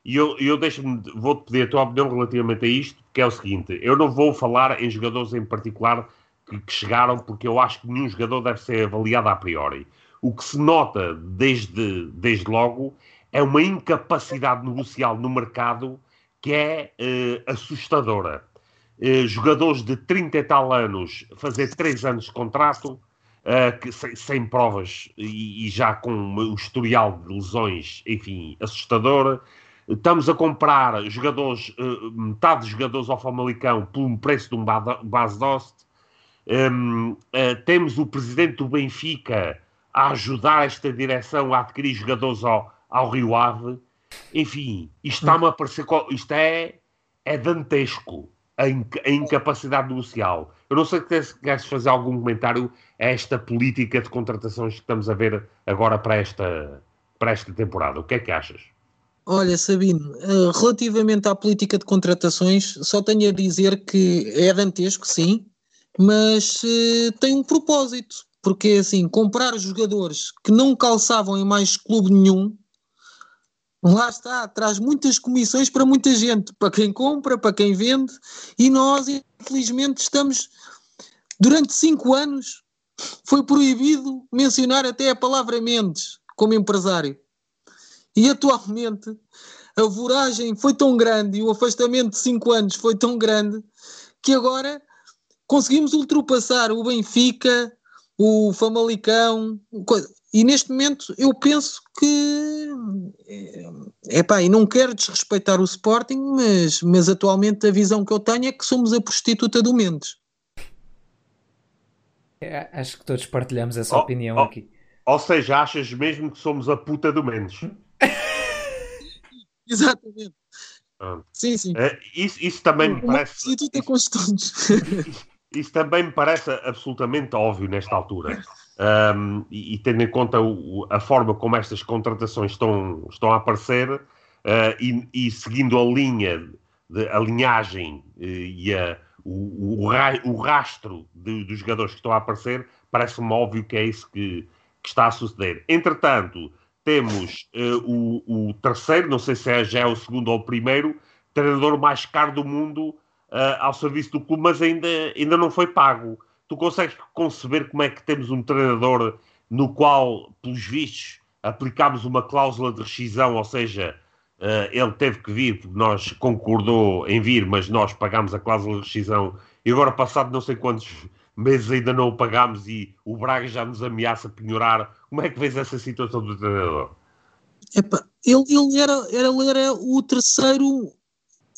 E eu, eu deixo-me, vou-te pedir a tua opinião relativamente a isto, que é o seguinte: eu não vou falar em jogadores em particular que, que chegaram, porque eu acho que nenhum jogador deve ser avaliado a priori. O que se nota desde, desde logo é uma incapacidade negocial no mercado que é eh, assustadora. Eh, jogadores de 30 e tal anos fazer 3 anos de contrato, eh, que, sem, sem, provas e, e, já com um historial de lesões, enfim, assustador. Estamos a comprar jogadores, eh, metade dos jogadores ao Famalicão por um preço de um base dost. Um, temos o presidente do Benfica a ajudar esta direção a adquirir jogadores ao, ao Rio Ave. Enfim, isto está-me a parecer. Isto é, é dantesco a, a incapacidade negocial. Eu não sei se queres fazer algum comentário a esta política de contratações que estamos a ver agora para esta, para esta temporada. O que é que achas? Olha, Sabino, eh, relativamente à política de contratações, só tenho a dizer que é dantesco, sim, mas uh, tem um propósito, porque assim, comprar jogadores que não calçavam em mais clube nenhum, lá está, traz muitas comissões para muita gente, para quem compra, para quem vende, e nós, infelizmente, estamos durante cinco anos foi proibido mencionar até a palavra Mendes como empresário. E atualmente a voragem foi tão grande e o afastamento de cinco anos foi tão grande que agora conseguimos ultrapassar o Benfica, o Famalicão, e neste momento eu penso que é pá, e não quero desrespeitar o Sporting, mas, mas atualmente a visão que eu tenho é que somos a prostituta do Mendes. É, acho que todos partilhamos essa oh, opinião oh, aqui. Ou seja, achas mesmo que somos a puta do Mendes? Exatamente. Ah. Sim, sim. Uh, isso, isso, também me parece. Isso, isso também me parece absolutamente óbvio nesta altura. Um, e, e, tendo em conta o, a forma como estas contratações estão, estão a aparecer uh, e, e, seguindo a linha, de, a linhagem uh, e a, o, o, o rastro de, dos jogadores que estão a aparecer, parece-me óbvio que é isso que, que está a suceder. Entretanto, temos uh, o, o, terceiro, não sei se é, já é o segundo ou o primeiro, treinador mais caro do mundo uh, ao serviço do clube, mas ainda, ainda não foi pago. Tu consegues conceber como é que temos um treinador no qual, pelos vistos, aplicámos uma cláusula de rescisão, ou seja, uh, ele teve que vir porque nós concordou em vir, mas nós pagámos a cláusula de rescisão e agora, passado não sei quantos meses, ainda não o pagámos e o Braga já nos ameaça penhorar como é que vês essa situação do treinador? Epa, ele, ele, era, ele era o terceiro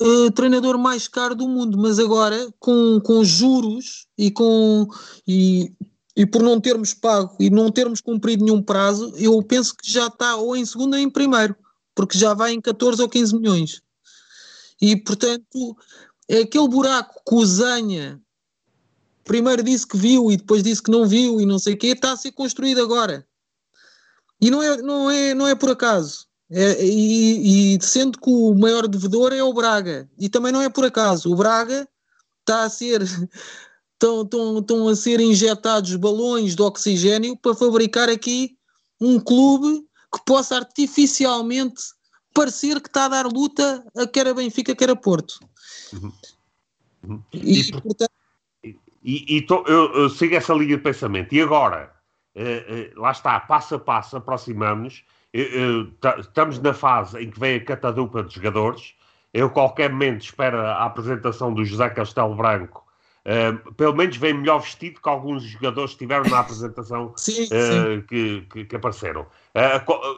uh, treinador mais caro do mundo, mas agora com, com juros e com e, e por não termos pago e não termos cumprido nenhum prazo, eu penso que já está ou em segundo ou em primeiro, porque já vai em 14 ou 15 milhões. E portanto, é aquele buraco que o Zanha primeiro disse que viu e depois disse que não viu e não sei o quê, está a ser construído agora. E não é, não é, não é por acaso. É, e, e, sendo que o maior devedor é o Braga. E também não é por acaso. O Braga está a ser. Estão, estão, estão a ser injetados balões de oxigênio para fabricar aqui um clube que possa artificialmente parecer que está a dar luta a quer a Benfica, quer a Porto. Uhum. Uhum. E, e, portanto... e, e tô, eu, eu sigo essa linha de pensamento. E agora? Uh, uh, lá está, passo a passo, aproximamos. Uh, estamos na fase em que vem a catadupa de jogadores. Eu, qualquer momento, espero a apresentação do José Castelo Branco. pelo menos vem melhor vestido que alguns jogadores que estiveram na apresentação sim, sim. Que, que, que, apareceram.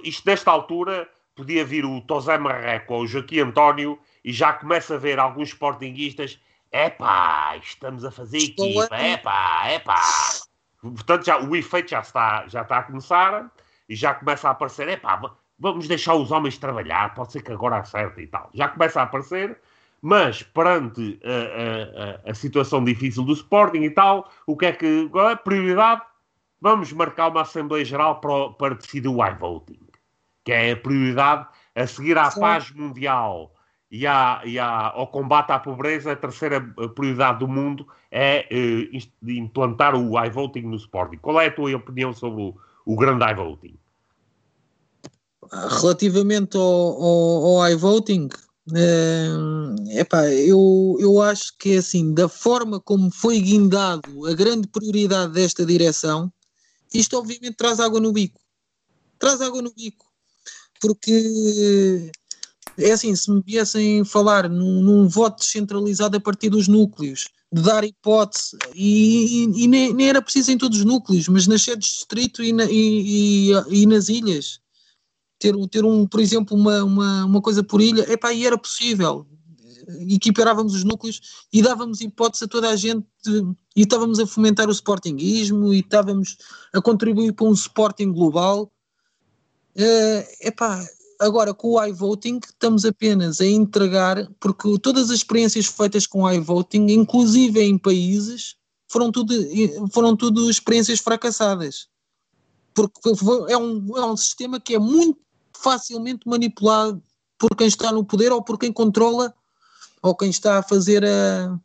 isto, nesta altura, podia vir o Tosé Marreco ou o Joaquim António e já começa a ver alguns sportinguistas. Epá, estamos a fazer equipa, epá, epá. Portanto, já, o efeito já está, já está a começar e já começa a aparecer. Epá, vamos deixar os homens trabalhar, pode ser que agora acerte e tal. Já começa a aparecer, mas perante a, a, a, situação difícil do Sporting e tal, o que é que. Qual é a prioridade? Vamos marcar uma Assembleia Geral para, para decidir o iVoting, que é a prioridade a seguir à Sim. paz mundial e, à, e à, ao combate à pobreza, a terceira prioridade do mundo é implantar o iVoting no Sporting. Qual é a tua opinião sobre o, o grande iVoting? Relativamente ao, ao, ao iVoting, é, epá, eu, eu acho que é assim, da forma como foi guindado a grande prioridade desta direção, isto obviamente traz água no bico. Traz água no bico. Porque é assim, se me viessem falar num, num, voto descentralizado a partir dos núcleos, de dar hipótese, e, e, e nem, nem, era preciso em todos os núcleos, mas nas sedes de distrito e, na, e, nas ilhas, ter, ter um, por exemplo, uma, uma, uma coisa por ilha, epá, e era possível. Equiparávamos os núcleos e dávamos hipótese a toda a gente e estávamos a fomentar o sportinguismo e estávamos a contribuir para um sporting global. Uh, epá, Agora, com o iVoting, estamos apenas a entregar, porque todas as experiências feitas com o iVoting, inclusive em países, foram tudo, foram tudo experiências fracassadas. Porque é um, é um sistema que é muito facilmente manipulado por quem está no poder ou por quem controla ou quem está a fazer a,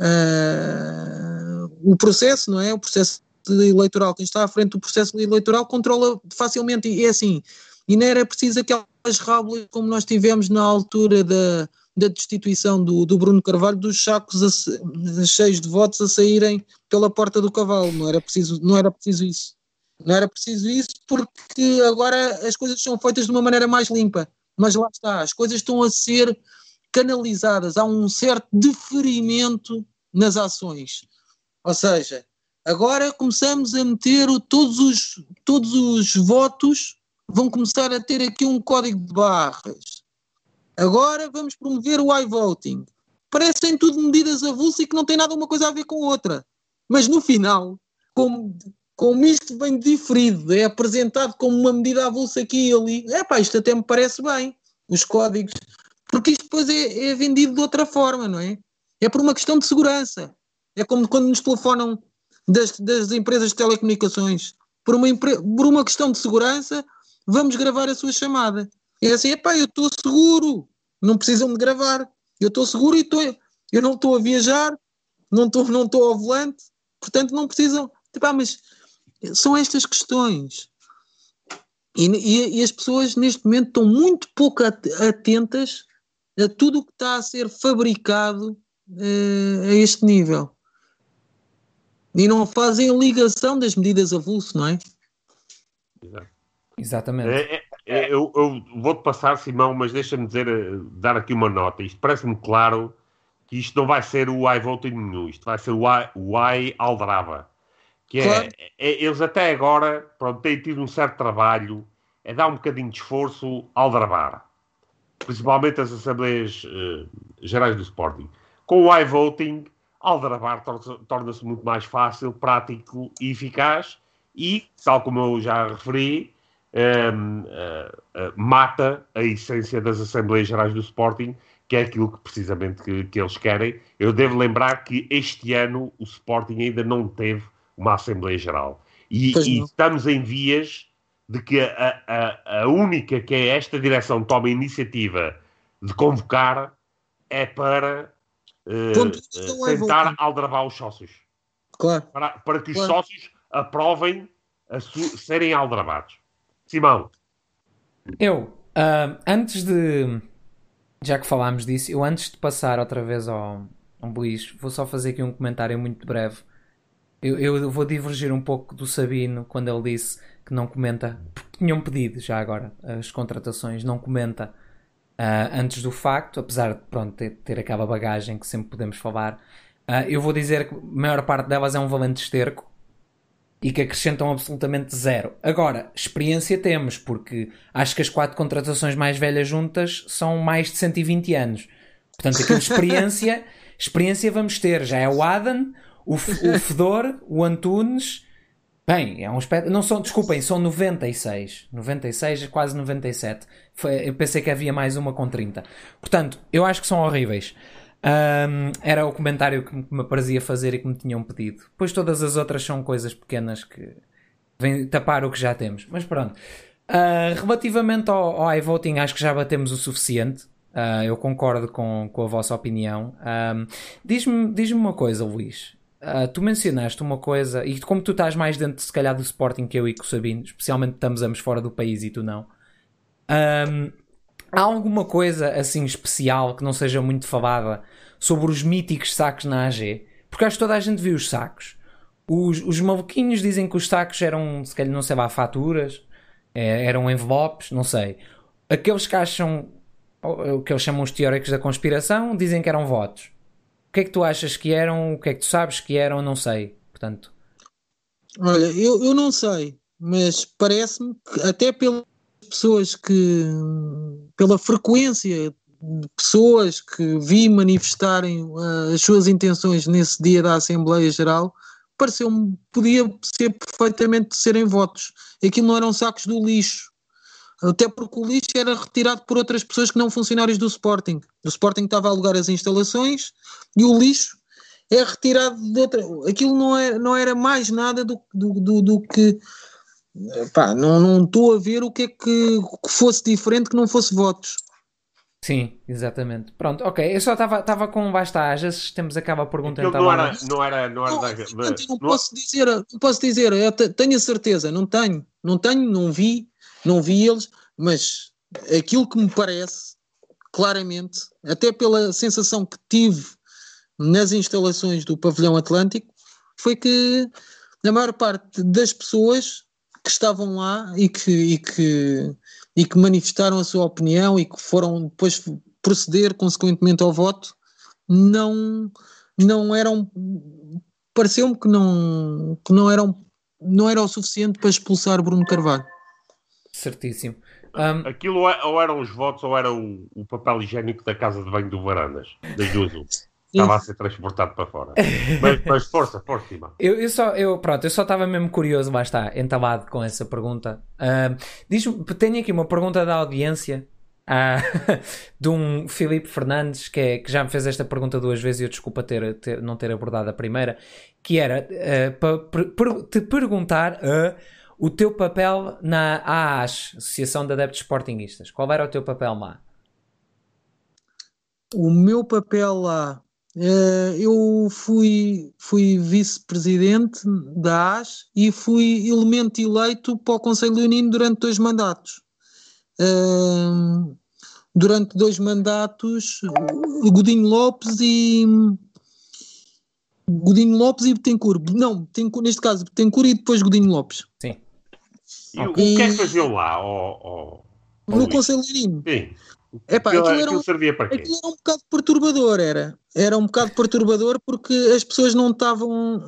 uh, o processo, não é? O processo eleitoral, quem está à frente do processo eleitoral controla facilmente, e é assim, e não era preciso aquelas rábulas como nós tivemos na altura da, da destituição do, do Bruno Carvalho, dos sacos a, cheios de votos a saírem pela porta do cavalo, não era preciso, não era preciso isso. Não era preciso isso porque agora as coisas são feitas de uma maneira mais limpa. Mas lá está, as coisas estão a ser canalizadas, há um certo deferimento nas ações. Ou seja, agora começamos a meter o, todos, os, todos os votos, vão começar a ter aqui um código de barras. Agora vamos promover o iVoting. Parecem tudo medidas avulsas e que não tem nada uma coisa a ver com outra. Mas no final, como, como isto vem diferido, é apresentado como uma medida avulsa aqui e ali, é pá, isto até me parece bem, os códigos, porque isto depois é, é vendido de outra forma, não é? É por uma questão de segurança. É como quando nos telefonam das, das empresas de telecomunicações. Por uma, por uma questão de segurança, vamos gravar a sua chamada. É assim, epá, eu estou seguro, não precisam de gravar. Eu estou seguro e estou, eu não estou a viajar, não estou não ao volante, portanto não precisam. Epá, mas são estas questões. E, e, e, as pessoas neste momento estão muito pouco atentas a tudo o que está a ser fabricado uh, a este nível. E não fazem a ligação das medidas avulso, não é? Exatamente. É, é, é, eu, eu vou-te passar, Simão, mas deixa-me dizer, eh, dar aqui uma nota. Isto parece-me claro que isto não vai ser o iVoting nenhum, isto vai ser o I, o I Aldrava. Que é, claro. é, eles até agora pronto, têm tido um certo trabalho, é dar um bocadinho de esforço ao drabar. Principalmente as Assembleias uh, Gerais do Sporting. Com o iVoting, aldrabar torna-se muito mais fácil, prático e eficaz e, tal como eu já referi, um, ehm, uh, eh, uh, eh, mata a essência das Assembleias Gerais do Sporting, que é aquilo que precisamente que, que, eles querem. Eu devo lembrar que este ano o Sporting ainda não teve uma Assembleia Geral. E, e estamos em vias de que a, a, a, única que é esta direção toma a iniciativa de convocar é para uh, tentar aldrabar os sócios. Claro. Para, para que os claro. sócios aprovem a serem aldrabados. Simão. Eu, uh, antes de. Já que falámos disso, eu antes de passar outra vez ao, ao Luís, vou só fazer aqui um comentário muito breve eu, eu vou divergir um pouco do Sabino quando ele disse que não comenta, porque tinham pedido já agora as contratações, não comenta uh, antes do facto, apesar de pronto, ter, ter aquela bagagem que sempre podemos falar. Uh, eu vou dizer que a maior parte delas é um valente esterco e que acrescentam absolutamente zero. Agora, experiência temos, porque acho que as quatro contratações mais velhas juntas são mais de 120 anos. Portanto, aquela experiência, experiência vamos ter. Já é o Adam, o, o Fedor, o Antunes. Bem, é um aspecto. Não são, desculpem, são 96. 96, quase 97. Foi, eu pensei que havia mais uma com 30. Portanto, eu acho que são horríveis. Um, era o comentário que me parecia fazer e que me tinham pedido. Pois todas as outras são coisas pequenas que vêm tapar o que já temos. Mas pronto. Uh, relativamente ao, ao iVoting, acho que já batemos o suficiente. Uh, eu concordo com, com a vossa opinião. Um, Diz-me diz uma coisa, Luís. Uh, tu mencionaste uma coisa, e como tu estás mais dentro, se calhar, do Sporting que eu e com o Sabino, especialmente estamos ambos fora do país e tu não, um, há alguma coisa assim especial que não seja muito falada sobre os míticos sacos na AG? Porque acho que toda a gente viu os sacos. Os, os maluquinhos dizem que os sacos eram, se calhar, não sei lá, faturas, é, eram envelopes, não sei. Aqueles que acham, o que eles chamam os teóricos da conspiração, dizem que eram votos que é que tu achas que eram? O que é que tu sabes que eram? Não sei. Portanto. Olha, eu, eu não sei, mas parece-me que até pelas pessoas que. pela frequência de pessoas que vi manifestarem uh, as suas intenções nesse dia da Assembleia Geral, pareceu-me podia ser perfeitamente serem votos. Aquilo não eram sacos do lixo, até porque o lixo era retirado por outras pessoas que não funcionários do Sporting. O Sporting estava a alugar as instalações e o lixo é retirado de outra. Aquilo não era, não era mais nada do, do, do, do que. Pá, não, não estou a ver o que é que, que fosse diferente que não fosse votos. Sim, exatamente. Pronto, ok. Eu só estava com basta às vezes temos aquela pergunta Aquilo então não era, não era, não era Não, da, não posso dizer, não posso dizer, eu te- tenho a certeza, não tenho, não tenho, não vi, não vi eles, mas aquilo que me parece, claramente, até pela sensação que tive nas instalações do pavilhão Atlântico, foi que a maior parte das pessoas que estavam lá e que, e que, e que manifestaram a sua opinião e que foram depois proceder consequentemente ao voto, não, não eram pareceu-me que não, que não eram não era o suficiente para expulsar Bruno Carvalho. Certíssimo. Um, Aquilo ou é- ou eram os votos ou era o, o papel higiênico da casa de banho do Varandas, das duas. Estava a ser transportado para fora. Mas, mas força, força, irmão. eu, eu só, eu, pronto, eu só estava mesmo curioso, lá está, entalado com essa pergunta. Diz-me, tenho aqui uma pergunta da audiência ah, de um Filipe Fernandes que, é- que já me fez esta pergunta duas vezes e eu desculpa ter, ter- não ter abordado a primeira, que era para te perguntar ah, o teu papel na AAS, Associação de Adeptos Sportinguistas. Qual era o teu papel lá? O meu papel lá, eh, eu fui, fui vice-presidente da AS e fui elemento eleito para o Conselho Leonino durante dois mandatos. Eh, durante dois mandatos, Godinho Lopes e Godinho Lopes e Betancourt. Não, Betancourt, neste caso Betancourt e depois Godinho Lopes. Sim. E o, que é que faziam lá? ó- ó No? Conselho. Sim. Epá, aquilo, aquilo era um- servia para quê? Aquilo era um bocado perturbador, era. Era um bocado perturbador porque as pessoas não estavam.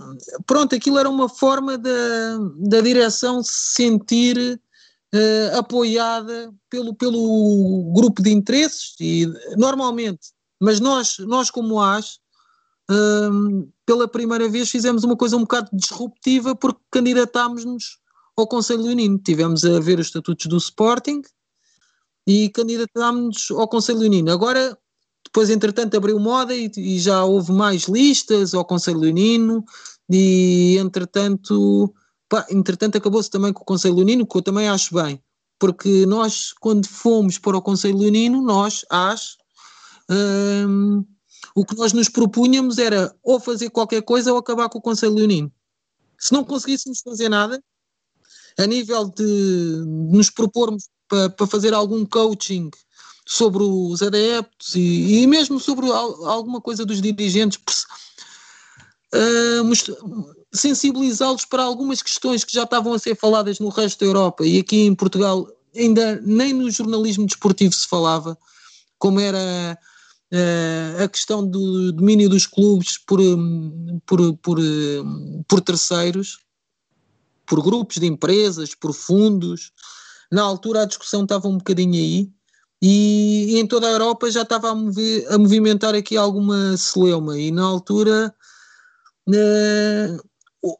Pronto, aquilo era uma forma da, da direção se sentir eh, apoiada pelo, pelo grupo de interesses e normalmente, mas nós, nós como AS, hum, pela primeira vez fizemos uma coisa um bocado disruptiva porque candidatámos-nos ao Conselho Leonino. Tivemos a ver os estatutos do Sporting e candidatámos-nos ao Conselho Leonino. Agora, depois, entretanto, abriu moda e, e já houve mais listas ao Conselho Leonino e, entretanto, pá, entretanto acabou-se também com o Conselho Leonino, que eu também acho bem, porque nós, quando fomos para o Conselho Leonino, nós, acho, hum, o que nós nos propunhamos era ou fazer qualquer coisa ou acabar com o Conselho Leonino. Se não conseguíssemos fazer nada, a nível de nos propormos para, fazer algum coaching sobre os adeptos e, e mesmo sobre al- alguma coisa dos dirigentes, most- sensibilizá-los para algumas questões que já estavam a ser faladas no resto da Europa e aqui em Portugal ainda nem no jornalismo desportivo se falava, como era ah, a questão do domínio dos clubes por, por, por, por terceiros, por grupos de empresas, por fundos. Na altura a discussão estava um bocadinho aí e, e em toda a Europa já estava a, a movimentar aqui alguma celeuma e na altura eh,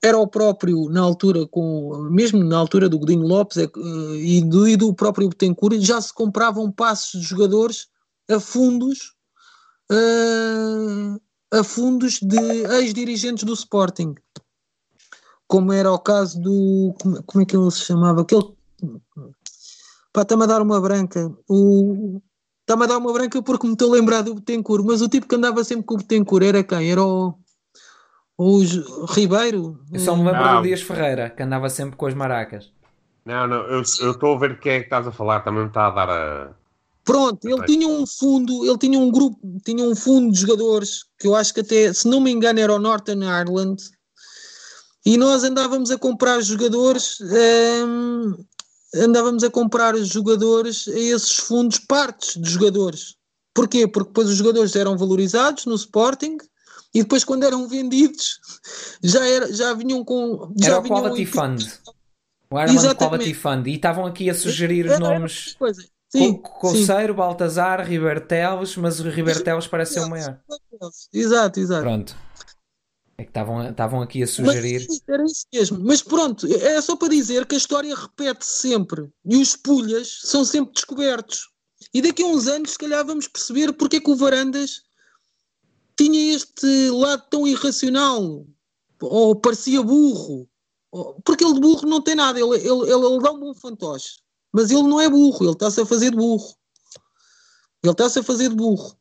era o próprio, na altura, com, mesmo na altura do Godinho Lopes eh, e, do, e do próprio Betancourt, já se compravam passos de jogadores a fundos eh, a fundos de ex-dirigentes do Sporting como era o caso do como, como é que ele se chamava? Aquele pá, está-me a dar uma branca o está-me a dar uma branca porque me estou a lembrar do Betancourt, mas o tipo que andava sempre com o Betancourt era quem? Era o, o Ribeiro? Eu só me lembro Não. do Dias Ferreira, que andava sempre com as maracas. Não, não, eu estou a ver quem é que estás a falar, também me está a dar a. Pronto, ele tinha um fundo, ele tinha um grupo, tinha um fundo de jogadores que eu acho que até, se não me engano, era o Northern Ireland, e nós andávamos a comprar jogadores, hum, andávamos a comprar jogadores a esses fundos, partes de jogadores. Porquê? Porque depois os jogadores eram valorizados no Sporting e depois quando eram vendidos já, era, já vinham com. Já Era o vinham Quality em- Fund. O Exatamente. Quality Fund. E estavam aqui a sugerir os Era- era nomes. coisa. Sim, Co- sim. Coceiro, Baltazar, Riberteles, mas o Riberteles parece ser o maior. Exato, exato. Pronto. É que estavam aqui a Mas sugerir. era isso mesmo. Mas pronto, é só para dizer que a história repete-se sempre. E os pulhas são sempre descobertos. E daqui a uns anos, se calhar, vamos perceber porque é que o Varandas tinha este lado tão irracional. Ou parecia burro. Porque ele de burro não tem nada. Ele, ele, ele, ele dá um bom fantoche. Mas ele não é burro. Ele está-se a fazer de burro. Ele está-se a fazer de burro.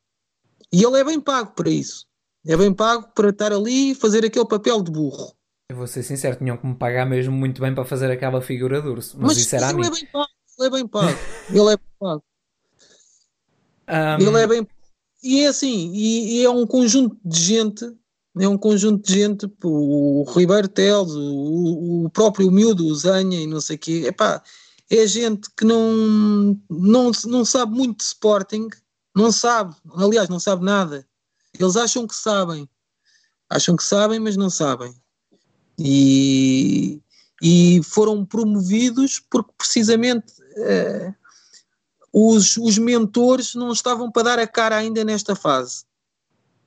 E ele é bem pago para isso. É bem pago para estar ali e fazer aquele papel de burro. Eu vou ser sincero, tinham que me pagar mesmo muito bem para fazer aquela figura de urso. Mas, Mas isso era a ele mim. é bem pago. Ele é bem pago. ele é bem pago. Um, Ele é bem. E é assim, e, e é um conjunto de gente, é um conjunto de gente, o, Ribeiro Teles, o, o próprio Miúdo, o Zanha e não sei o quê, epá, é gente que não, não, não sabe muito de Sporting, não sabe, aliás, não sabe nada. Eles acham que sabem, acham que sabem, mas não sabem. E, e foram promovidos porque precisamente eh, os, os mentores não estavam para dar a cara ainda nesta fase.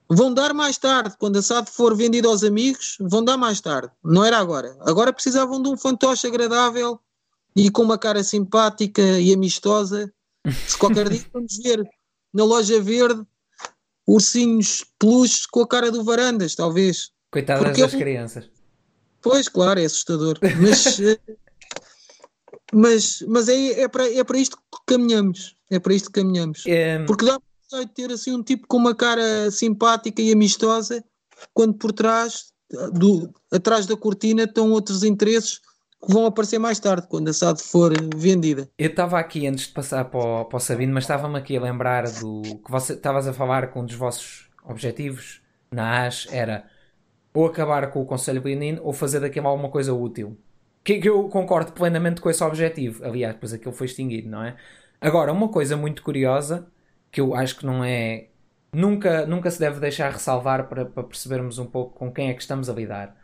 Vão dar mais tarde, quando a SAD for vendida aos amigos, vão dar mais tarde. Não era agora. Agora precisavam de um fantoche agradável e com uma cara simpática e amistosa. Se qualquer dia vamos ver na loja verde ursinhos peluches com a cara do Varandas, talvez. Coitadas Porque das eu- crianças. Pois, claro, é assustador. Mas, eh, mas, mas é, é, para, é para isto que caminhamos. É para isto que caminhamos. Um, Porque dá para ter assim um tipo com uma cara simpática e amistosa, quando por trás, do, atrás da cortina, estão outros interesses que vão aparecer mais tarde, quando a SAD for vendida. Eu estava aqui antes de passar para o, para o Sabino, mas estava-me aqui a lembrar do que você estavas a falar com um dos vossos objetivos na AS era ou acabar com o Conselho Leonino ou fazer daquilo alguma coisa útil. Que, que eu concordo plenamente com esse objetivo. Aliás, depois aquilo foi extinguido, não é? Agora, uma coisa muito curiosa que eu acho que não é. Nunca, nunca se deve deixar ressalvar para, para percebermos um pouco com quem é que estamos a lidar.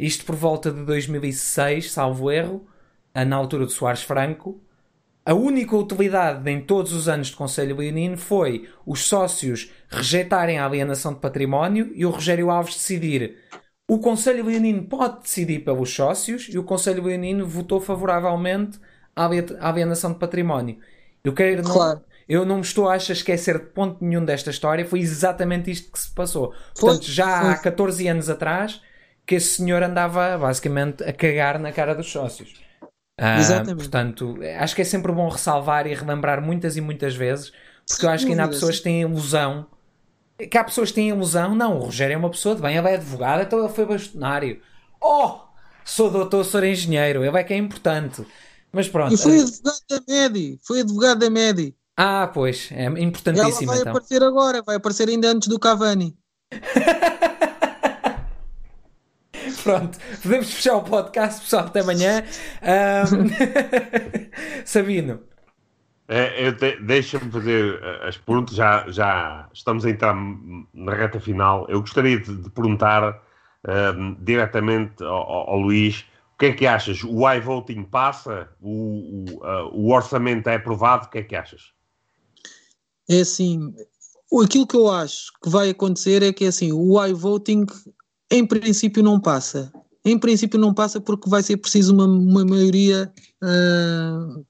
Isto por volta de 2006, salvo erro, na altura de Soares Franco, a única utilidade em todos os anos de Conselho Leonino foi os sócios rejeitarem a alienação de património e o Rogério Alves decidir. O Conselho Leonino pode decidir pelos sócios e o Conselho Leonino votou favoravelmente à alie- à alienação de património. Eu quero não, Claro. eu não me estou a esquecer de ponto nenhum desta história, foi exatamente isto que se passou. Foi, Portanto, já há foi. 14 anos atrás que esse senhor andava basicamente a cagar na cara dos sócios. Ah, Exatamente. Portanto, acho que é sempre bom ressalvar e relembrar muitas e muitas vezes, porque eu acho que ainda há pessoas que têm ilusão. Que há pessoas que têm ilusão, não, o Rogério é uma pessoa de bem, ele é advogado, então ele foi bastonário. Oh! Sou doutor, sou engenheiro, ele é que é importante. Mas pronto. E foi advogado da MEDI, foi advogado da MEDI. Ah, pois, é Ela importantíssimo vai então. aparecer agora, vai aparecer ainda antes do Cavani. Pronto, podemos fechar o podcast, pessoal, até amanhã. Ahm, Sabino, É, eu te- Deixa-me fazer eh, as perguntas, já, já estamos a entrar na reta final. Eu gostaria de, de perguntar ehm, diretamente ao, ao- ao Luís: o que é que achas? O iVoting passa? O, o, o orçamento é aprovado? O que é que achas? É assim, o- aquilo que eu acho que vai acontecer é que assim, o iVoting em princípio não passa. Em princípio não passa porque vai ser preciso uma, uma maioria ah,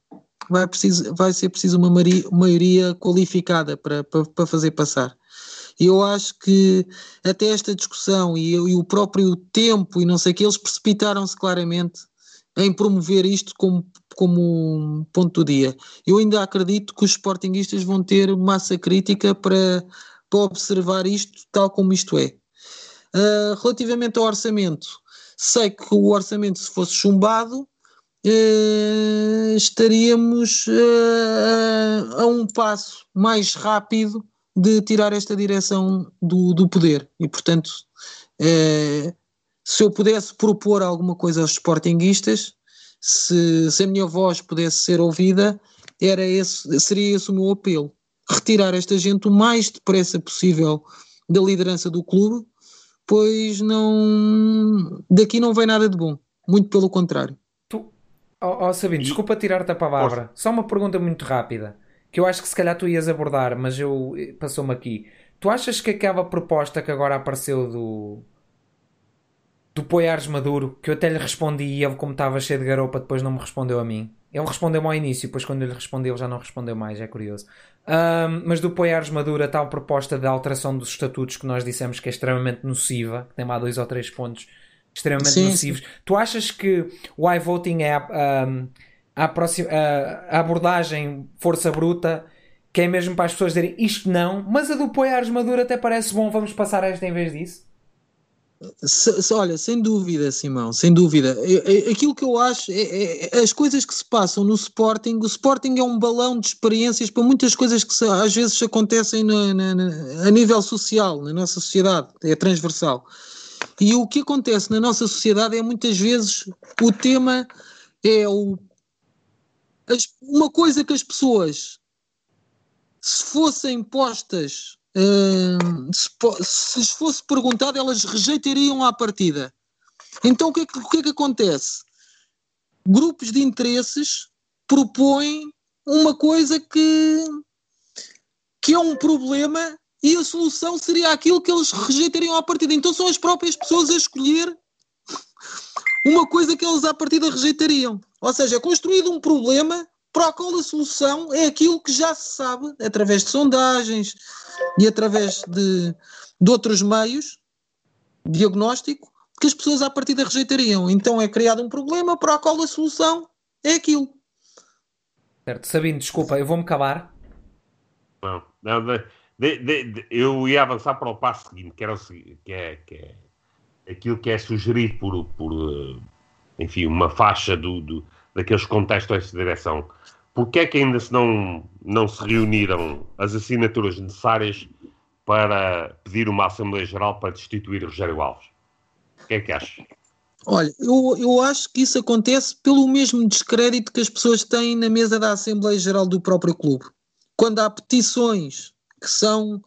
vai, preciso, vai ser preciso uma mari- maioria qualificada para, para, para fazer passar. E eu acho que até esta discussão e, e o próprio tempo e não sei o que, eles precipitaram-se claramente em promover isto como, como ponto do dia. Eu ainda acredito que os sportinguistas vão ter massa crítica para, para observar isto tal como isto é. Uh, relativamente ao orçamento, sei que o orçamento, se fosse chumbado, uh, estaríamos uh, a um passo mais rápido de tirar esta direção do, do poder. E, portanto, se eu pudesse propor alguma coisa aos sportinguistas, se, se a minha voz pudesse ser ouvida, era esse, seria esse o meu apelo. Retirar esta gente o mais depressa possível da liderança do clube, pois não daqui não vem nada de bom. Muito pelo contrário. tu, oh, oh, Sabino, desculpa tirar-te a palavra. Só uma pergunta muito rápida, que eu acho que se calhar tu ias abordar, mas eu passou-me aqui. Tu achas que aquela proposta que agora apareceu do do Poiares Maduro, que eu até lhe respondi e ele, como estava cheio de garopa, depois não me respondeu a mim. Ele respondeu-me ao início, depois quando eu lhe respondi, ele já não respondeu mais, é curioso. Um, mas do Poiares Maduro, a tal proposta de alteração dos estatutos que nós dissemos que é extremamente nociva, que tem lá dois ou três pontos extremamente Sim, nocivos. Tu achas que o iVoting é a, a, a, a- a abordagem força bruta, que é mesmo para as pessoas dizerem isto não, mas a do Poiares Maduro até parece bom, vamos passar esta em vez disso? Se, se, olha, sem dúvida, Simão, sem dúvida. Aquilo que eu acho é, é, as coisas que se passam no Sporting. O Sporting é um balão de experiências para muitas coisas que se, às vezes acontecem a nível social, na nossa sociedade, é transversal. E o que acontece na nossa sociedade é muitas vezes o tema é o, as, uma coisa que as pessoas, se fossem postas se, se fosse perguntado, elas rejeitariam à partida. Então o que, é que, o que é que acontece? Grupos de interesses propõem uma coisa que, que é um problema e a solução seria aquilo que eles rejeitariam à partida. Então são as próprias pessoas a escolher uma coisa que eles à partida rejeitariam. Ou seja, é construído um problema para o qual a solução é aquilo que já se sabe através de sondagens, e através de, de outros meios, diagnóstico, que as pessoas à partida rejeitariam. Então é criado um problema para o qual a solução é aquilo. Certo, Sabino, desculpa, eu vou-me calar. Não, não de, de, de, eu ia avançar para o passo seguinte, que, era o, que, é, que é aquilo que é sugerido por, por enfim, uma faixa do, do, daqueles contextos desta direção Porquê é que ainda se não, não se reuniram as assinaturas necessárias para pedir uma Assembleia Geral para destituir Rogério Alves? O que é que achas? Olha, eu, eu acho que isso acontece pelo mesmo descrédito que as pessoas têm na mesa da Assembleia Geral do próprio clube. Quando há petições que são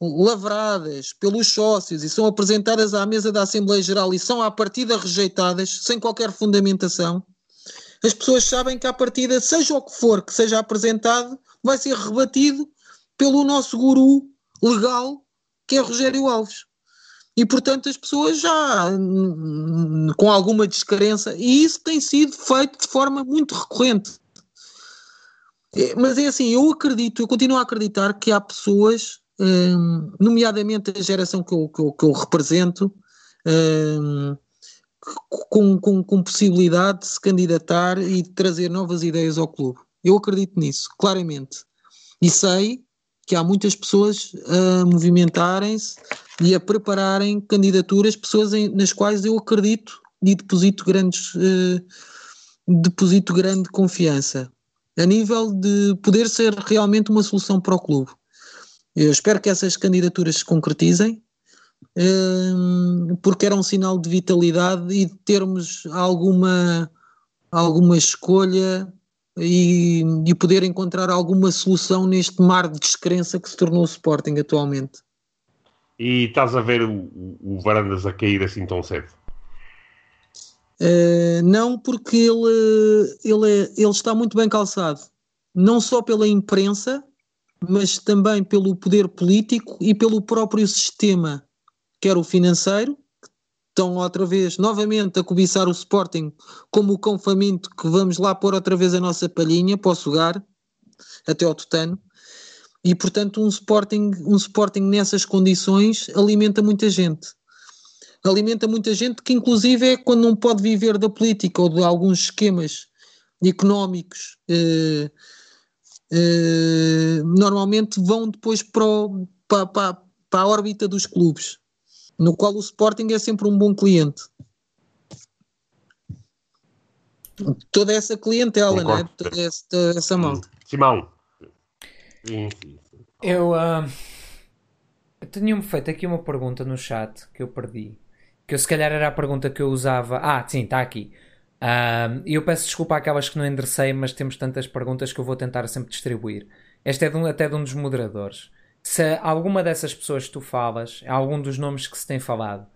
lavradas pelos sócios e são apresentadas à mesa da Assembleia Geral e são à partida rejeitadas sem qualquer fundamentação, as pessoas sabem que à partida, seja o que for que seja apresentado, vai ser rebatido pelo nosso guru legal, que é Rogério Alves. E portanto as pessoas já com alguma descrença, e isso tem sido feito de forma muito recorrente. É, mas é assim, eu acredito, eu continuo a acreditar que há pessoas, hum, nomeadamente a geração que eu, que eu, que eu represento, hum, com, com, com possibilidade de se candidatar e de trazer novas ideias ao clube. Eu acredito nisso, claramente. E sei que há muitas pessoas a movimentarem-se e a prepararem candidaturas, pessoas em, nas quais eu acredito e deposito grandes eh, deposito grande confiança a nível de poder ser realmente uma solução para o clube. Eu espero que essas candidaturas se concretizem porque era um sinal de vitalidade e de termos alguma, alguma escolha e, e poder encontrar alguma solução neste mar de descrença que se tornou o Sporting atualmente. E estás a ver o, o Varandas a cair assim tão cedo? Uh, não, porque ele, ele, é, ele está muito bem calçado, não só pela imprensa, mas também pelo poder político e pelo próprio sistema quer o financeiro, estão outra vez, novamente, a cobiçar o Sporting como o cão faminto que vamos lá pôr outra vez a nossa palhinha para o sugar, até ao tutano. E, portanto, um Sporting, um Sporting nessas condições alimenta muita gente. Alimenta muita gente que, inclusive, é quando não pode viver da política ou de alguns esquemas económicos, eh, eh, normalmente vão depois para, o, para, para, para a órbita dos clubes no qual o Sporting é sempre um bom cliente. Toda essa clientela, não é? Toda essa, essa malta. Simão. Eu, uh, eu tinha-me feito aqui uma pergunta no chat que eu perdi. Que eu se calhar era a pergunta que eu usava. Ah, sim, está aqui. Uh, e eu peço desculpa àquelas que não enderecei, mas temos tantas perguntas que eu vou tentar sempre distribuir. Esta é de um, até de um dos moderadores se alguma dessas pessoas que tu falas, é algum dos nomes que se tem falado,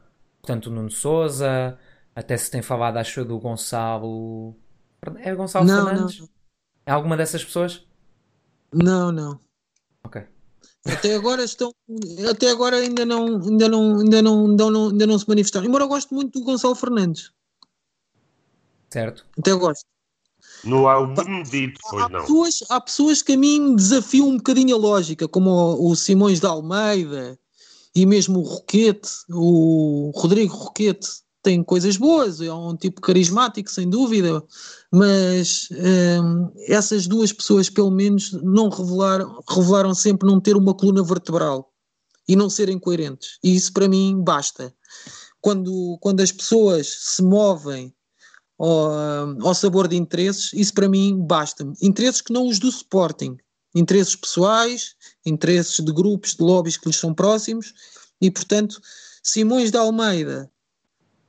portanto o Nuno Souza, até se tem falado, acho eu, do Gonçalo. É Gonçalo não, Fernandes? Não. É alguma dessas pessoas? Não, não. Ok. Até agora estão. Até agora ainda não, ainda não, ainda não, ainda não, ainda não se manifestaram. Embora eu goste muito do Gonçalo Fernandes. Certo. Até gosto. Não há um dito, pois não. Pessoas, há pessoas que a mim desafiam um bocadinho a lógica, como o, Simões de Almeida e mesmo o Roquete, o Rodrigo Roquete, tem coisas boas, é um tipo carismático, sem dúvida, mas hum, essas duas pessoas, pelo menos, não revelaram, revelaram sempre não ter uma coluna vertebral e não serem coerentes. E isso para mim basta. Quando, quando as pessoas se movem ao, ao sabor de interesses, isso para mim basta-me. Interesses que não os do Sporting, interesses pessoais, interesses de grupos, de lobbies que lhes são próximos, e portanto, Simões de Almeida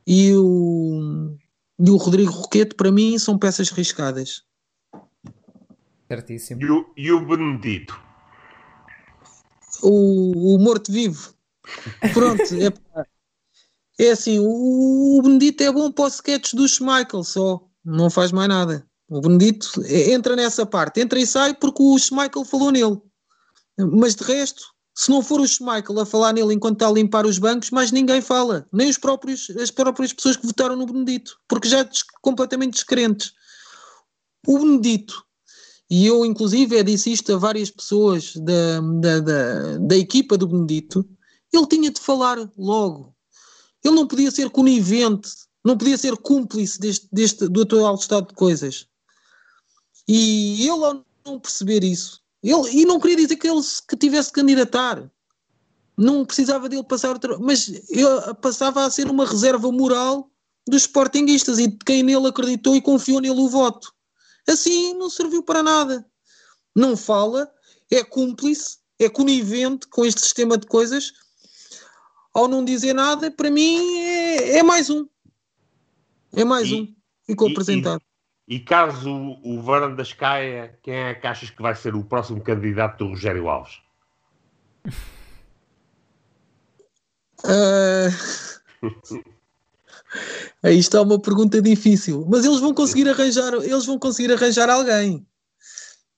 e o, e o Rodrigo Roquete, para mim, são peças riscadas. Certíssimo. E o, e o Benedito? O, o morto-vivo. Pronto, é, é assim, o, Benedito é bom para o sketch do Schmeichel só, não faz mais nada. O Benedito entra nessa parte, entra e sai porque o Schmeichel falou nele. Mas de resto, se não for o Schmeichel a falar nele enquanto está a limpar os bancos, mais ninguém fala, nem os próprios, as próprias pessoas que votaram no Benedito, porque já des completamente descrentes. O Benedito, e eu inclusive é disse isto a várias pessoas da, da, da, da equipa do Benedito, ele tinha de falar logo. Ele não podia ser conivente, não podia ser cúmplice deste, deste, do atual estado de coisas. E ele, ao não perceber isso, ele, e não queria dizer que ele que tivesse de candidatar. Não precisava dele passar outra. Mas ele passava a ser uma reserva moral dos sportinguistas e de quem nele acreditou e confiou nele o voto. Assim não serviu para nada. Não fala, é cúmplice, é conivente com este sistema de coisas. Ao não dizer nada, para mim é, é mais um. É mais e, um. Ficou e, apresentado. E caso o, o Varandas caia, quem é que achas que vai ser o próximo candidato do Rogério Alves? Uh... Aí está uma pergunta difícil, mas eles vão conseguir arranjar, eles vão conseguir arranjar alguém.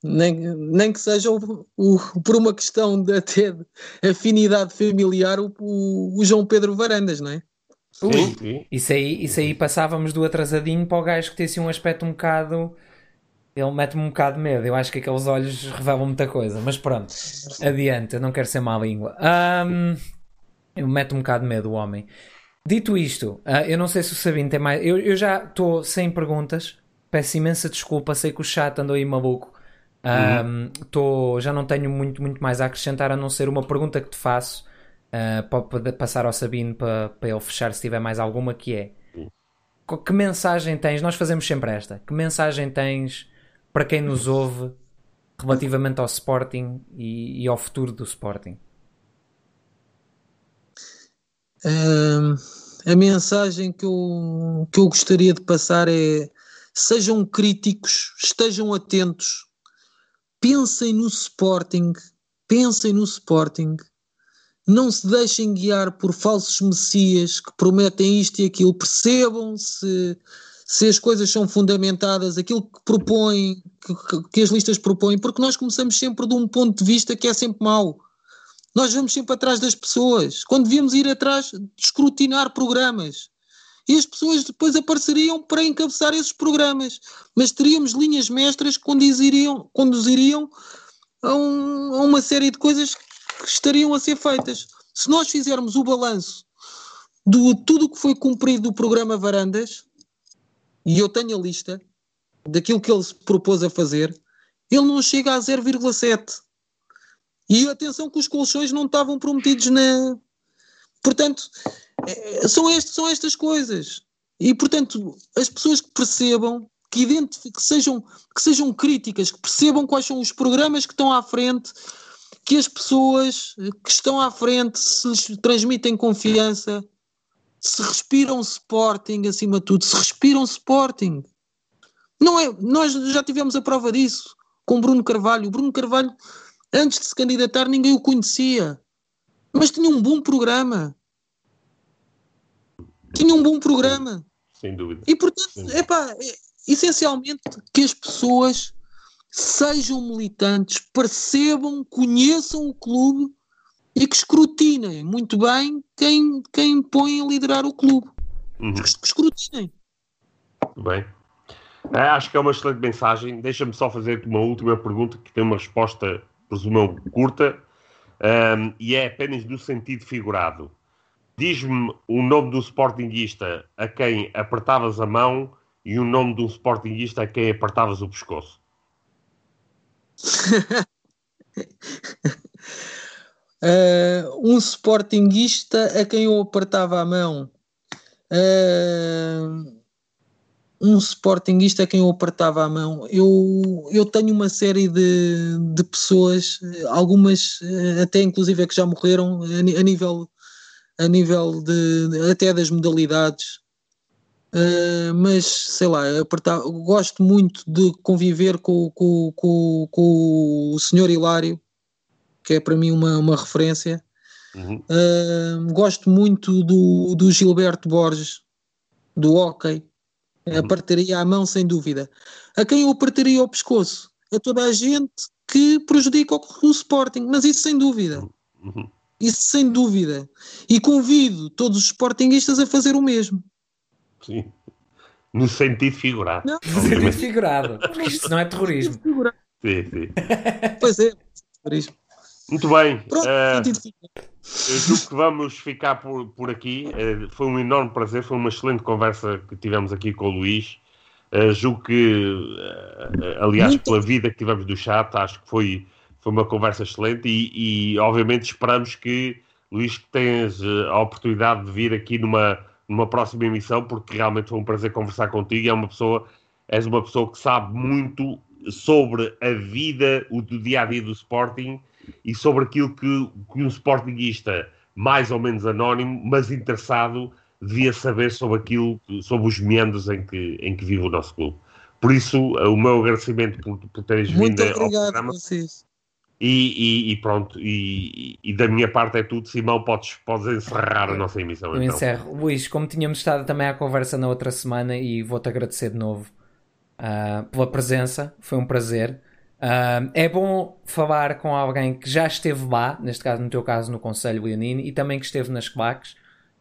Nem, nem que seja o, o, por uma questão de até de afinidade familiar o, o, João Pedro Varandas, não é? Sim, sim. Isso, aí, isso aí passávamos do atrasadinho para o gajo que tem assim um aspecto um bocado. Ele mete-me um bocado de medo. Eu acho que aqueles olhos revelam muita coisa. Mas pronto, adiante. Eu não quero ser má língua. Um, eu meto um bocado de medo o homem. Dito isto, uh, eu não sei se o Sabino tem mais. Eu, eu já estou sem perguntas. Peço imensa desculpa. Sei que o chat andou aí maluco. Um, tô, já não tenho muito, muito mais a acrescentar a não ser uma pergunta que te faço uh, para passar ao Sabino para, para ele fechar se tiver mais alguma que é que mensagem tens? Nós fazemos sempre esta. Que mensagem tens para quem nos ouve relativamente ao Sporting e, e ao futuro do Sporting? Um, a mensagem que eu, que eu gostaria de passar é sejam críticos, estejam atentos, pensem no Sporting, pensem no Sporting, não se deixem guiar por falsos messias que prometem isto e aquilo, percebam se, se as coisas são fundamentadas, aquilo que propõem, que, que, as listas propõem, porque nós começamos sempre de um ponto de vista que é sempre mau. Nós vamos sempre atrás das pessoas, quando devíamos ir atrás de escrutinar programas. E as pessoas depois apareceriam para encabeçar esses programas, mas teríamos linhas mestras que conduziriam, conduziriam a, um, a uma série de coisas que estariam a ser feitas. Se nós fizermos o balanço de tudo o que foi cumprido do programa Varandas, e eu tenho a lista daquilo que ele se propôs a fazer, ele não chega a 0,7. E atenção que os colchões não estavam prometidos na. Portanto, é, são, este, são estas coisas. E, portanto, as pessoas que percebam, que, que, sejam, que sejam críticas, que percebam quais são os programas que estão à frente, que as pessoas que estão à frente se lhes transmitem confiança, se respiram Sporting acima de tudo, se respiram Sporting. Não é, nós já tivemos a prova disso com Bruno Carvalho. O Bruno Carvalho, antes de se candidatar, ninguém o conhecia, mas tinha um bom programa. Tinha um bom programa. Sem dúvida. E portanto, epá, é, essencialmente que as pessoas sejam militantes, percebam, conheçam o clube e que escrutinem muito bem quem, quem põe a liderar o clube. Uhum. Que escrutinem. Bem. É, acho que é uma excelente mensagem. Deixa-me só fazer uma última pergunta que tem uma resposta, presumo, curta, um, e é apenas no sentido figurado. Diz-me o nome do Sportingista a quem apertavas a mão e o nome de um Sportingista a quem apertavas o pescoço. uh, um Sportingista a quem eu apertava a mão. Uh, um Sportingista a quem eu apertava a mão. Eu, eu tenho uma série de, de pessoas, algumas até inclusive é que já morreram a, a nível a nível de até das modalidades. Uh, mas sei lá, apertar, gosto muito de conviver com, com, com, com o senhor Hilário, que é para mim uma, uma referência. Uhum. Uh, gosto muito do, do Gilberto Borges, do hockey. Uhum. Apertaria a mão sem dúvida. A quem eu apertaria o pescoço? A toda a gente que prejudica o, o Sporting, mas isso sem dúvida. Uhum. Isso sem dúvida. E convido todos os Sportingistas a fazer o mesmo. Sim. No sentido figurado. Não. No sentido figurado. Isto não é terrorismo. Sim, sim. Pois é, terrorismo. Muito bem. Pronto, uh, eu julgo que vamos ficar por, por aqui. Uh, foi um enorme prazer, foi uma excelente conversa que tivemos aqui com o Luís. Uh, julgo que, aliás, Muito pela vida que tivemos do chat, acho que foi, foi uma conversa excelente e, e obviamente esperamos que, Luís, que tenhas a oportunidade de vir aqui numa, numa próxima emissão, porque realmente foi um prazer conversar contigo. É uma pessoa, és uma pessoa que sabe muito sobre a vida, o dia a dia do Sporting e sobre aquilo que, que um Sportingista mais ou menos anónimo, mas interessado, devia saber sobre aquilo, sobre os meandros em que, em que vive o nosso clube. Por isso, o meu agradecimento por, por teres Muito vindo obrigado ao programa. Vocês. E, e, e, pronto, e, e, da minha parte é tudo. Simão, podes, podes encerrar a nossa emissão. Eu então. encerro. Luís, como tínhamos estado também à conversa na outra semana, e vou-te agradecer de novo uh, pela presença, foi um prazer. Uh, é bom falar com alguém que já esteve lá, neste caso, no teu caso, no Conselho Leonini, e também que esteve nas claques,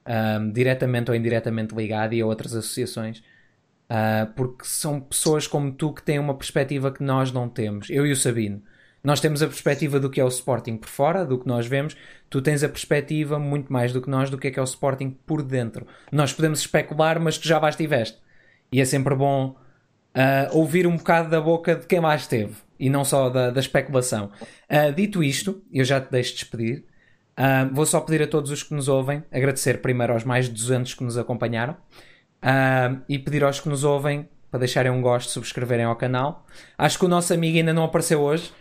uh, diretamente ou indiretamente ligado, e a outras associações, uh, porque são pessoas como tu que têm uma perspectiva que nós não temos. Eu e o Sabino. Nós temos a perspectiva do que é o Sporting por fora, do que nós vemos. Tu tens a perspectiva muito mais do que nós do que é que é o Sporting por dentro. Nós podemos especular, mas tu já lá estiveste. E é sempre bom uh, ouvir um bocado da boca de quem lá esteve e não só da, da especulação. Uh, dito isto, eu já te deixo despedir. Uh, vou só pedir a todos os que nos ouvem, agradecer primeiro aos mais de 200 que nos acompanharam e pedir aos que nos ouvem para deixarem um gosto, subscreverem ao canal. Acho que o nosso amigo ainda não apareceu hoje.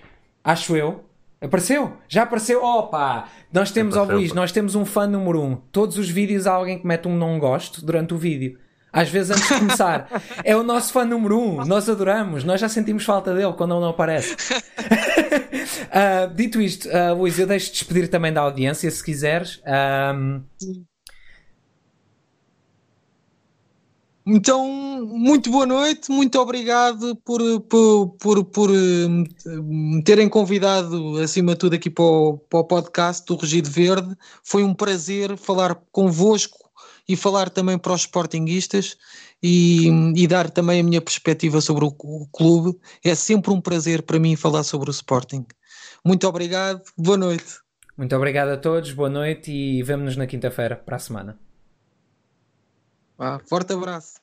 Acho eu. Apareceu? Já apareceu? Opa! Nós temos, ó Luís, nós temos um fã número um. Todos os vídeos há alguém que mete um não gosto durante o vídeo. Às vezes antes de começar. é o nosso fã número um. Nós adoramos. Nós já sentimos falta dele quando ele não aparece. uh, dito isto, uh, Luís, eu deixo-te despedir também da audiência, se quiseres. Um... Então, muito boa noite, muito obrigado por, por, por, por me terem convidado, acima de tudo, aqui para o, para o podcast do Regido Verde. Foi um prazer falar convosco e falar também para os sportinguistas e, e, dar também a minha perspectiva sobre o, o, clube. É sempre um prazer para mim falar sobre o Sporting. Muito obrigado, boa noite. Muito obrigado a todos, boa noite e vemo-nos na quinta-feira para a semana. Ah, forte abraço.